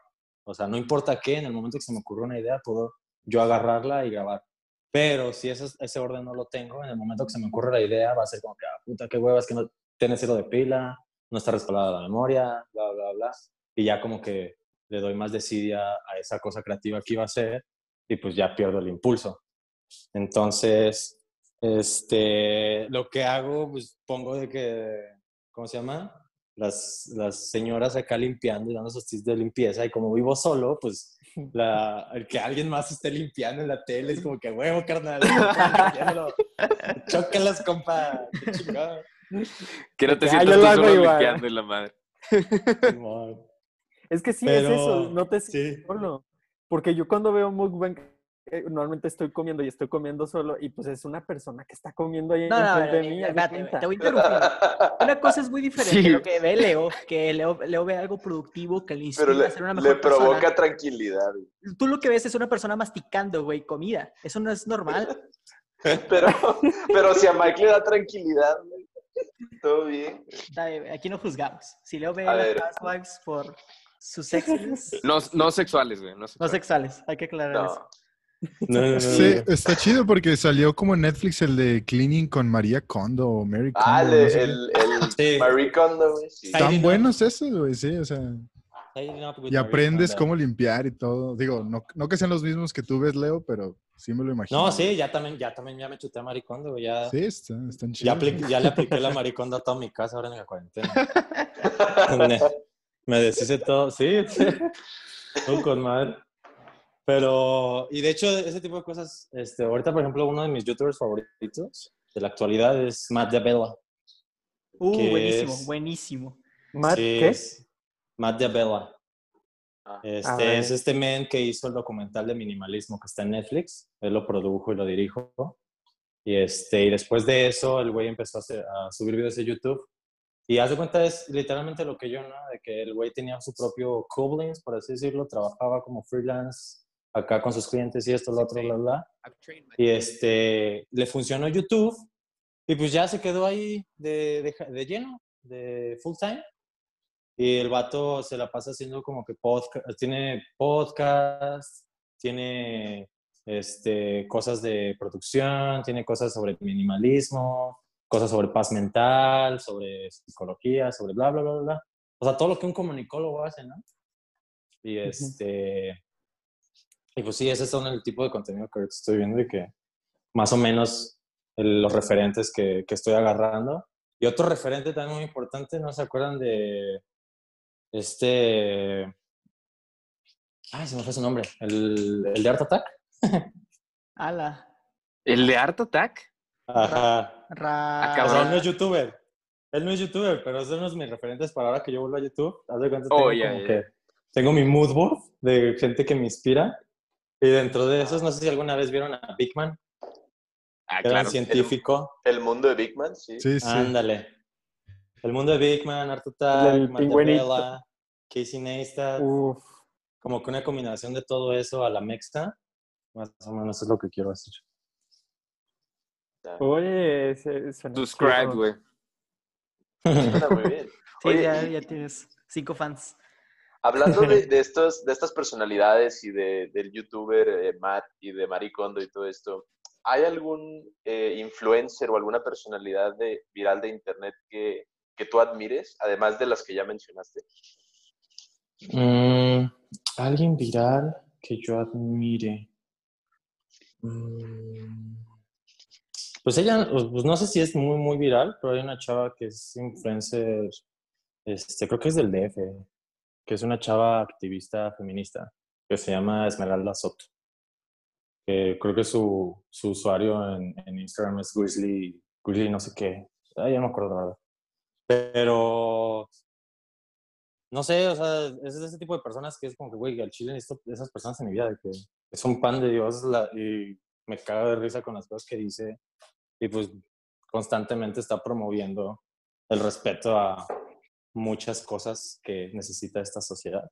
O sea, no importa qué, en el momento que se me ocurre una idea, puedo yo agarrarla y grabar. Pero si ese, ese orden no lo tengo, en el momento que se me ocurre la idea, va a ser como que, ah, puta, qué huevas, que no tiene cero de pila, no está respaldada la memoria, bla, bla, bla. Y ya como que le doy más desidia a esa cosa creativa que iba a hacer y pues ya pierdo el impulso. Entonces, este, lo que hago, pues pongo de que, ¿cómo se llama? Las, las señoras acá limpiando y dando sus tips de limpieza y como vivo solo, pues la, el que alguien más esté limpiando en la tele es como que huevo, carnal. Chócalas, compa. qué. Que no te Ah, sientas tú solo igual. limpiando y la madre. Es que sí, Pero- es eso, no te sí. sientes solo. Porque yo cuando veo mukbang, eh, normalmente estoy comiendo y estoy comiendo solo y pues es una persona que está comiendo ahí No, no, enfrente no, de mí. espérate, te voy a interrumpir. Una cosa es muy diferente Sí. lo que ve Leo, que Leo, Leo ve algo productivo que le inspira Pero le, a ser una le mejor provoca persona. tranquilidad. güey. Tú lo que ves es una persona masticando, güey, comida. Eso no es normal. Pero, pero si a Mike le da tranquilidad, güey, todo bien. Aquí no juzgamos. Si Leo ve A las housewives por sus sexiness, No, no sexuales, güey. No no sexuales. sexuales, hay que aclarar eso. No. No, no, Sí, no. está chido porque salió como en Netflix el de Cleaning con María Kondo o Mary Kondo. Ah, no el, el, el Sí. Marie Kondo, güey. sí. Están no. buenos esos, güey, sí, o sea. Y Marie aprendes Kondo. cómo limpiar y todo. Digo, no, no que sean los mismos que tú ves, Leo, pero sí me lo imagino. No, sí, ya también, ya también ya me chuté a Maricondo, güey, ya, Sí, están, están ya, chidos. apli- ya le apliqué la Maricondo a toda mi casa ahora en la cuarentena. me, deshice todo, sí, sí. Todo con madre. Pero, y de hecho, ese tipo de cosas, este, ahorita, por ejemplo, uno de mis youtubers favoritos de la actualidad es Matt Diabella. Uh, que buenísimo, es- buenísimo. Matt, Sí, ¿qué? es Matt Diabella. Ah. Este es este men que hizo el documental de minimalismo que está en Netflix. Él lo produjo y lo dirijo. Y, este, y después de eso, el güey empezó a, hacer- a subir videos de YouTube. Y haz de cuenta, es literalmente lo que yo, ¿no? De que el güey tenía su propio Kublins, por así decirlo. Trabajaba como freelance acá con sus clientes y esto, lo otro, bla, bla. Y este, le funcionó YouTube. Y pues ya se quedó ahí de, de, de lleno, de full time. Y el vato se la pasa haciendo como que podcast, tiene podcast, tiene este, cosas de producción, tiene cosas sobre minimalismo, cosas sobre paz mental, sobre psicología, sobre bla, bla, bla, bla. O sea, todo lo que un comunicólogo hace, ¿no? Y este... Y pues sí, ese son el tipo de contenido que estoy viendo y que más o menos el- los referentes que, que estoy agarrando. Y otro referente también muy importante, ¿no se acuerdan de este... Ay, se me fue su nombre. El, el de Art Attack. Ala. ¿El de Art Attack? Ajá. Ra... O sea, él no es youtuber. Él no es youtuber, pero son unos mis referentes para ahora que yo vuelvo a YouTube. Haz de cuenta, tengo Oh, ya, como ya. que tengo mi mood board de gente que me inspira. Y dentro de esos, no sé si alguna vez vieron a Big Man, Ah, que era claro. un científico. El mundo de Big Man, sí. Sí, sí. Ándale. El mundo de Big Man, Art Attack, El Matt pingüinito. Devella, Casey Neistat. Uf. Como que una combinación de todo eso a la mexta. Más o menos es lo que quiero hacer. Oye, ese, Subscribe, güey. Suena muy bien. Sí, Oye, ya, ya tienes cinco fans. Hablando de, de estos, de estas personalidades y de, del youtuber eh, Matt y de Maricondo y todo esto, ¿hay algún eh, influencer o alguna personalidad de, viral de internet que, que tú admires, además de las que ya mencionaste? Mm, Alguien viral que yo admire. Mm, Pues ella, pues pues no sé si es muy, muy viral, pero hay una chava que es influencer, este, creo que es del DF, que es una chava activista feminista, que se llama Esmeralda Soto. Que creo que su, su usuario en, en Instagram es Grizzly, Grizzly no sé qué. Ah, ya no me acuerdo la verdad. Pero no sé, o sea, es de ese tipo de personas que es como que, güey, al chile necesito esas personas en mi vida, de que es un pan de Dios la- y me cago de risa con las cosas que dice y pues constantemente está promoviendo el respeto a muchas cosas que necesita esta sociedad.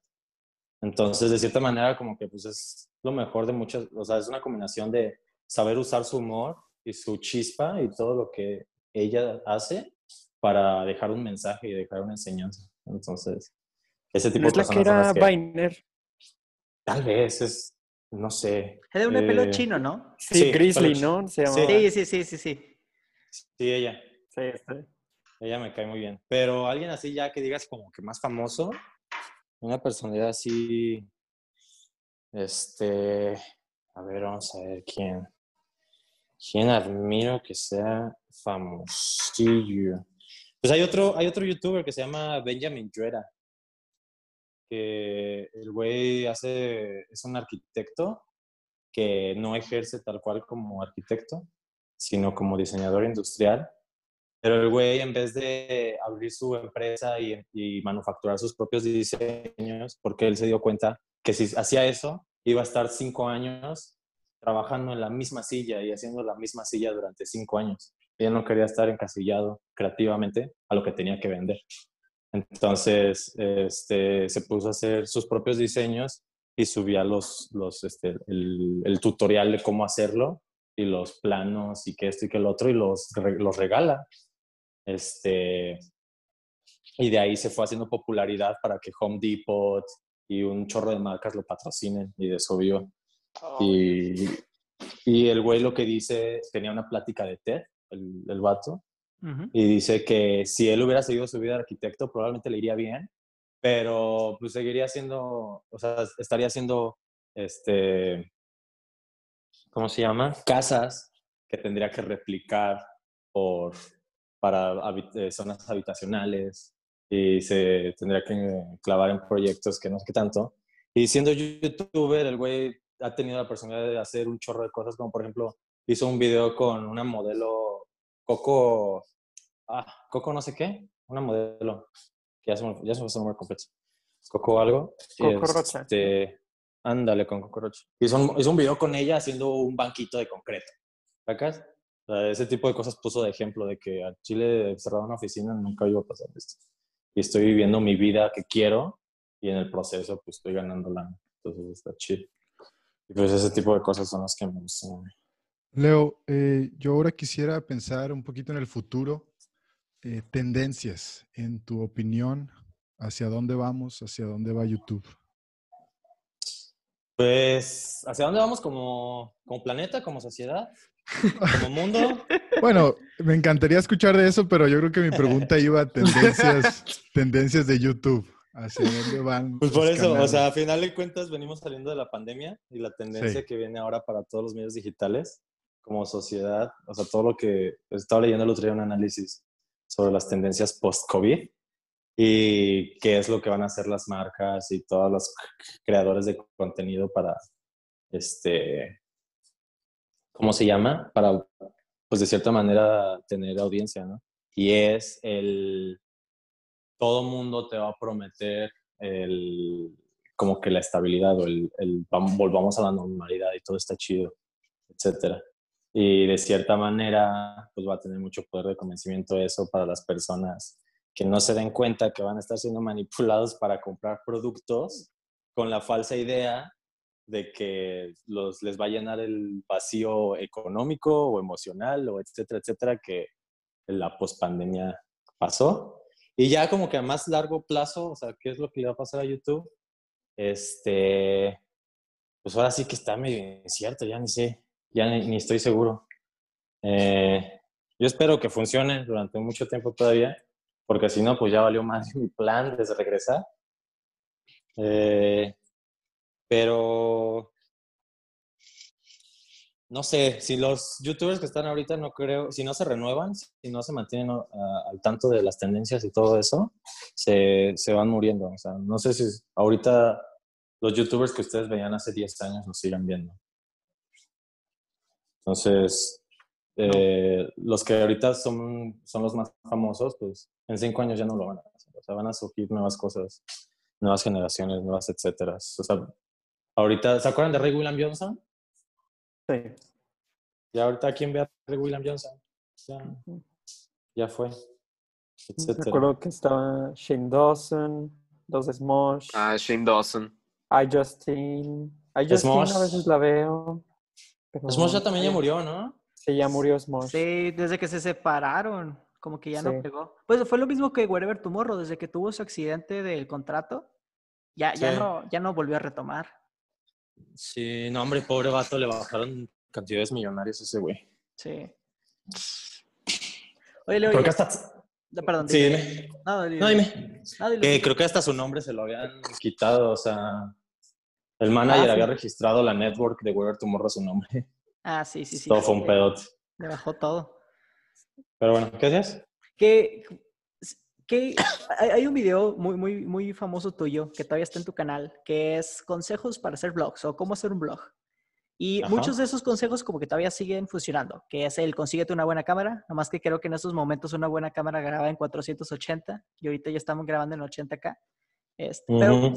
Entonces, de cierta manera, como que pues es lo mejor de muchas, o sea, es una combinación de saber usar su humor y su chispa y todo lo que ella hace para dejar un mensaje y dejar una enseñanza. Entonces, ese tipo ¿No de es la personas que son era que- Viner? Tal vez es, no sé. Es de un pelo eh, chino, ¿no? Sí, Sí, Grizzly, ¿no? Se llama. Sí, sí, sí, sí, sí. Sí, ella. Sí, este. Ella me cae muy bien. Pero alguien así ya que digas como que más famoso, una personalidad así, este, a ver, vamos a ver quién. ¿Quién admiro que sea famosillo? Pues hay otro, hay otro youtuber que se llama Benjamin Juera, que el güey hace, es un arquitecto que no ejerce tal cual como arquitecto, sino como diseñador industrial. Pero el güey, en vez de abrir su empresa y, y manufacturar sus propios diseños, porque él se dio cuenta que si hacía eso, iba a estar cinco años trabajando en la misma silla y haciendo la misma silla durante cinco años. Ella no quería estar encasillado creativamente a lo que tenía que vender. Entonces, este, se puso a hacer sus propios diseños y subía los, los, este, el, el tutorial de cómo hacerlo y los planos y que esto y que el otro y los, los regala. Este, y de ahí se fue haciendo popularidad para que Home Depot y un chorro de marcas lo patrocinen y de eso vio. Y, y el güey lo que dice, tenía una plática de TED, el, el vato, y dice que si él hubiera seguido su vida de arquitecto probablemente le iría bien, pero pues seguiría haciendo, o sea, estaría haciendo, este, ¿cómo se llama? Casas que tendría que replicar por, para habi- eh, zonas habitacionales y se tendría que clavar en proyectos que no sé qué tanto. Y siendo youtuber, el güey ha tenido la personalidad de hacer un chorro de cosas, como por ejemplo, hizo un video con una modelo, Coco, ah, Coco no sé qué, una modelo, que ya se me, ya se me nombre completo. Coco algo. Coco Rocha. Este, ándale, con Coco Rocha. Hizo un, hizo un video con ella haciendo un banquito de concreto. ¿Sacas? O sea, ese tipo de cosas puso de ejemplo de que a Chile cerrado una oficina nunca iba a pasar esto. Y estoy viviendo mi vida que quiero y en el proceso pues estoy ganando lana. Entonces está chido. Y pues ese tipo de cosas son las que me gustan. Leo, eh, yo ahora quisiera pensar un poquito en el futuro. eh, tendencias, en tu opinión, hacia dónde vamos, hacia dónde va YouTube. Pues, ¿hacia dónde vamos como, como planeta, como sociedad, como mundo? Bueno, me encantaría escuchar de eso, pero yo creo que mi pregunta iba a tendencias, tendencias de YouTube. ¿Hacia dónde van? Pues por eso, o canales? sea, a final de cuentas venimos saliendo de la pandemia y la tendencia Sí. que viene ahora para todos los medios digitales como sociedad, o sea, todo lo que estaba leyendo el otro día un análisis sobre las tendencias post-COVID y qué es lo que van a hacer las marcas y todos los creadores de contenido para, este, ¿cómo se llama? Para, pues de cierta manera, tener audiencia, ¿no? Y es el, todo mundo te va a prometer el, como que la estabilidad o el, el volvamos a la normalidad y todo está chido, etcétera. Y de cierta manera, pues va a tener mucho poder de convencimiento eso para las personas que no se den cuenta que van a estar siendo manipulados para comprar productos con la falsa idea de que los, les va a llenar el vacío económico o emocional o etcétera, etcétera, que la pospandemia pasó. Y ya como que a más largo plazo, o sea, ¿qué es lo que le va a pasar a YouTube? Este, pues ahora sí que está medio incierto, ya ni sé, ya ni, estoy seguro. Eh, yo espero que funcione durante mucho tiempo todavía, porque si no, pues ya valió más mi plan desde regresar. Eh, pero no sé, si los youtubers que están ahorita no creo, si no se renuevan, si no se mantienen al tanto de las tendencias y todo eso, se, se, van muriendo. O sea, no sé si ahorita los youtubers que ustedes veían hace 10 años nos sigan viendo. Entonces, eh, los que ahorita son, son los más famosos, pues en 5 años ya no lo van a hacer. O sea, van a surgir nuevas cosas, nuevas generaciones, nuevas etcétera. O sea, ahorita, ¿se acuerdan de Ray William Johnson? Sí. Y ahorita, ¿quién ve a Ray William Johnson? Ya, fue. Etcétera. Recuerdo que estaba Shane Dawson, dos Smosh. Ah, Shane Dawson. I Justin. I Justin a veces la veo. Smosh ya también ya murió, ¿no? Sí, ya murió Smosh. Sí, desde que se separaron, como que ya no pegó. Pues fue lo mismo que Wherever Tomorrow, desde que tuvo su accidente del contrato, ya, ya, no, ya no volvió a retomar. Sí, no, hombre, pobre vato, le bajaron cantidades millonarias a ese güey. Sí. Oye, Leo, creo que hasta... Perdón, sí, dime. No, dime. creo que hasta su nombre se lo habían quitado, o sea, el manager ah, había registrado la network de Weber Tomorrow su nombre. Ah, sí, sí, sí. Todo fue un pedote. Le bajó todo. Pero bueno, ¿qué haces? Que, hay un video muy, muy, muy famoso tuyo que todavía está en tu canal, que es consejos para hacer vlogs o cómo hacer un blog. Y muchos de esos consejos como que todavía siguen funcionando, que es el consíguete una buena cámara, nomás que creo que en estos momentos una buena cámara graba en 480 y ahorita ya estamos grabando en 80K. Este, pero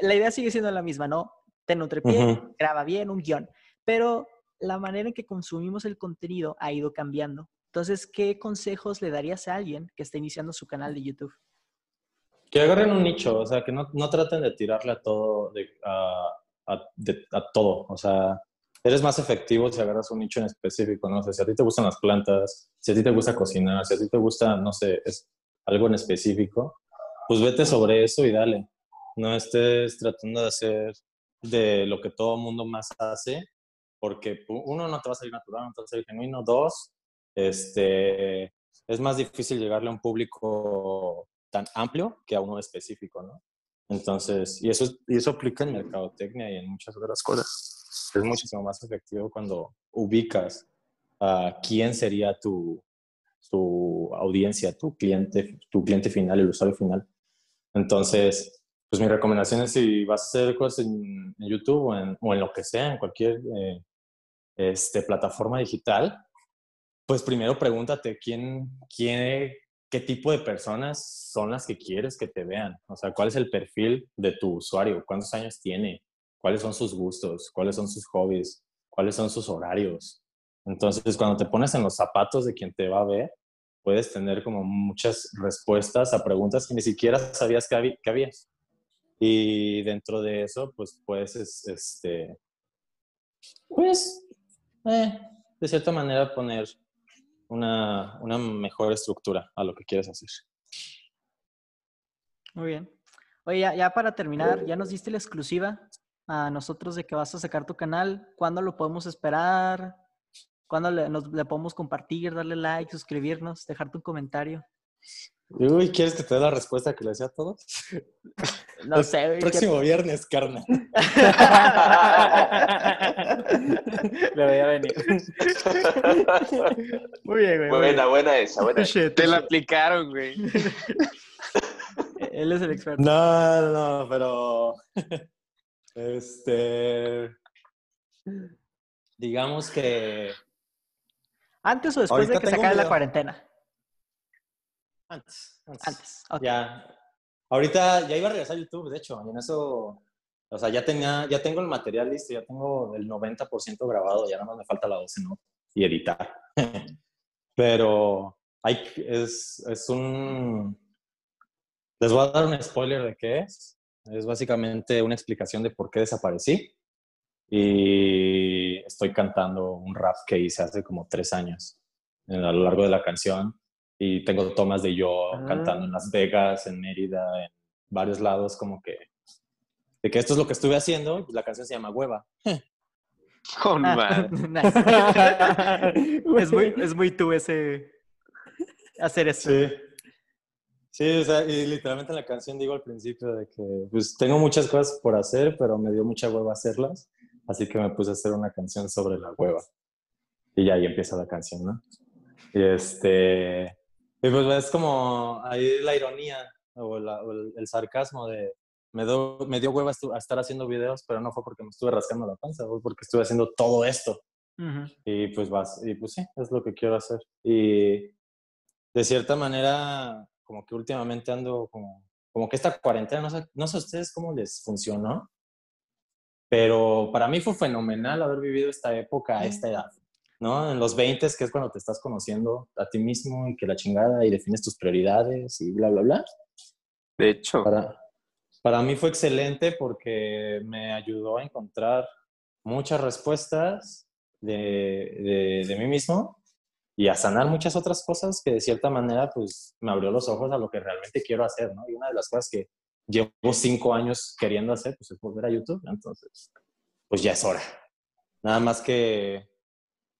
la, idea sigue siendo la misma, ¿no? Ten un trepié, graba bien, un guion. Pero la manera en que consumimos el contenido ha ido cambiando. Entonces, ¿qué consejos le darías a alguien que está iniciando su canal de YouTube? Que agarren un nicho, o sea, que no, no traten de tirarle a todo, de, a, a, todo. O sea, eres más efectivo si agarras un nicho en específico, ¿no? O sea, si a ti te gustan las plantas, si a ti te gusta cocinar, si a ti te gusta, no sé, es algo en específico, pues vete sobre eso y dale. No estés tratando de hacer de lo que todo mundo más hace, porque uno, no te va a salir natural, no te va a salir genuino. Dos, este, es más difícil llegarle a un público tan amplio que a uno específico, ¿no? Entonces, y eso, y eso aplica en mercadotecnia y en muchas otras cosas. Es muchísimo más efectivo cuando ubicas a quién sería tu, tu audiencia, tu cliente, tu cliente final, el usuario final. Entonces, pues mi recomendación es si vas a hacer cosas en, YouTube o en, o en, lo que sea, en cualquier eh, este, plataforma digital, pues primero pregúntate quién, quién, qué tipo de personas son las que quieres que te vean. O sea, cuál es el perfil de tu usuario, cuántos años tiene, cuáles son sus gustos, cuáles son sus hobbies, cuáles son sus horarios. Entonces, cuando te pones en los zapatos de quien te va a ver, puedes tener como muchas respuestas a preguntas que ni siquiera sabías que, había. Y dentro de eso, pues puedes, este, pues, eh, de cierta manera poner una, una mejor estructura a lo que quieres hacer. Muy bien. Oye, ya, ya, para terminar, ya nos diste la exclusiva a nosotros de que vas a sacar tu canal. ¿Cuándo lo podemos esperar? ¿Cuándo le, nos, le podemos compartir, darle like, suscribirnos, dejarte un comentario? Uy, ¿quieres que te dé la respuesta que le decía a todos? No sé. ¿qué- Próximo viernes, carnal. Le voy a venir. Muy bien, güey. muy buena, buena esa, buena. Te la aplicaron, güey. Él es el experto. No, no, no, pero. Este. Digamos que. ¿Antes o después de que se acabe la cuarentena? Antes. Antes. Ya. Ahorita ya iba a regresar a YouTube, de hecho, y en eso. O sea, ya tenía, ya tengo el material listo, ya tengo el 90% grabado, ya nada más me falta la 12 ¿no? y editar. Pero hay, es, es un... Les voy a dar un spoiler de qué es. Es básicamente una explicación de por qué desaparecí. Y estoy cantando un rap que hice hace como tres años a lo largo de la canción. Y tengo tomas de yo Ah. cantando en Las Vegas, en Mérida, en varios lados, como que de que esto es lo que estuve haciendo. y La canción se llama Hueva. Con Ah, madre. nice. es, muy, es muy tú ese. Hacer eso. Sí. Sí, o sea, y literalmente en la canción digo al principio de que pues tengo muchas cosas por hacer, pero me dio mucha hueva hacerlas, así que me puse a hacer una canción sobre la hueva. Y ya ahí empieza la canción, ¿no? Y este, y pues es como ahí la ironía o, la- o el, el sarcasmo de me, do- me dio hueva a estar haciendo videos, pero no fue porque me estuve rascando la panza, fue porque estuve haciendo todo esto. Ujú. Y pues vas, y pues sí, es lo que quiero hacer. Y de cierta manera, como que últimamente ando como, como que esta cuarentena, no sé, no sé a ustedes cómo les funcionó, pero para mí fue fenomenal haber vivido esta época a esta edad, ¿no? En los 20, que es cuando te estás conociendo a ti mismo y que la chingada y defines tus prioridades y bla, bla, bla. De hecho, Para, para mí fue excelente porque me ayudó a encontrar muchas respuestas de, de, de mí mismo y a sanar muchas otras cosas que de cierta manera pues me abrió los ojos a lo que realmente quiero hacer, ¿no? Y una de las cosas que llevo cinco años queriendo hacer pues es volver a YouTube, entonces pues ya es hora. Nada más que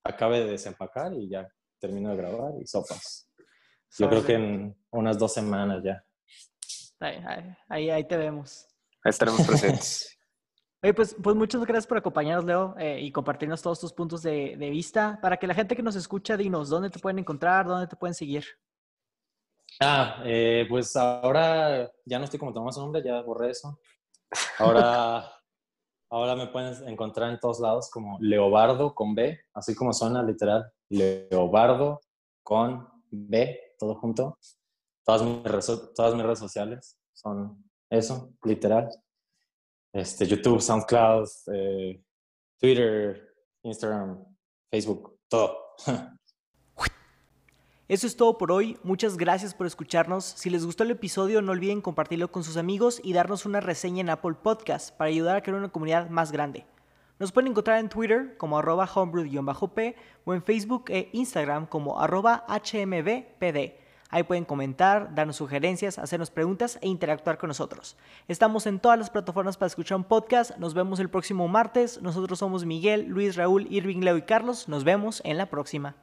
acabe de desempacar y ya termino de grabar y sopas. Yo creo que en unas dos semanas ya. Ahí, ahí, ahí, te vemos. ahí estaremos presentes. Oye, pues, pues muchas gracias por acompañarnos, Leo, eh, y compartirnos todos tus puntos de, de vista. Para que la gente que nos escucha, dinos, ¿dónde te pueden encontrar? ¿Dónde te pueden seguir? Ah, eh, pues ahora ya no estoy como Tomás Nombre, ya borré eso. Ahora, ahora me pueden encontrar en todos lados como Leobardo con B, así como suena literal. Leobardo con B, todo junto. Todas mis, redes- sociales son eso, literal. Este, YouTube, SoundCloud, eh, Twitter, Instagram, Facebook, todo. Eso es todo por hoy. Muchas gracias por escucharnos. Si les gustó el episodio, no olviden compartirlo con sus amigos y darnos una reseña en Apple Podcast para ayudar a crear una comunidad más grande. Nos pueden encontrar en Twitter como arroba homebrew-p o en Facebook e Instagram como arroba hmbpd. Ahí pueden comentar, darnos sugerencias, hacernos preguntas e interactuar con nosotros. Estamos en todas las plataformas para escuchar un podcast. Nos vemos el próximo martes. Nosotros somos Miguel, Luis, Raúl, Irving, Leo y Carlos. Nos vemos en la próxima.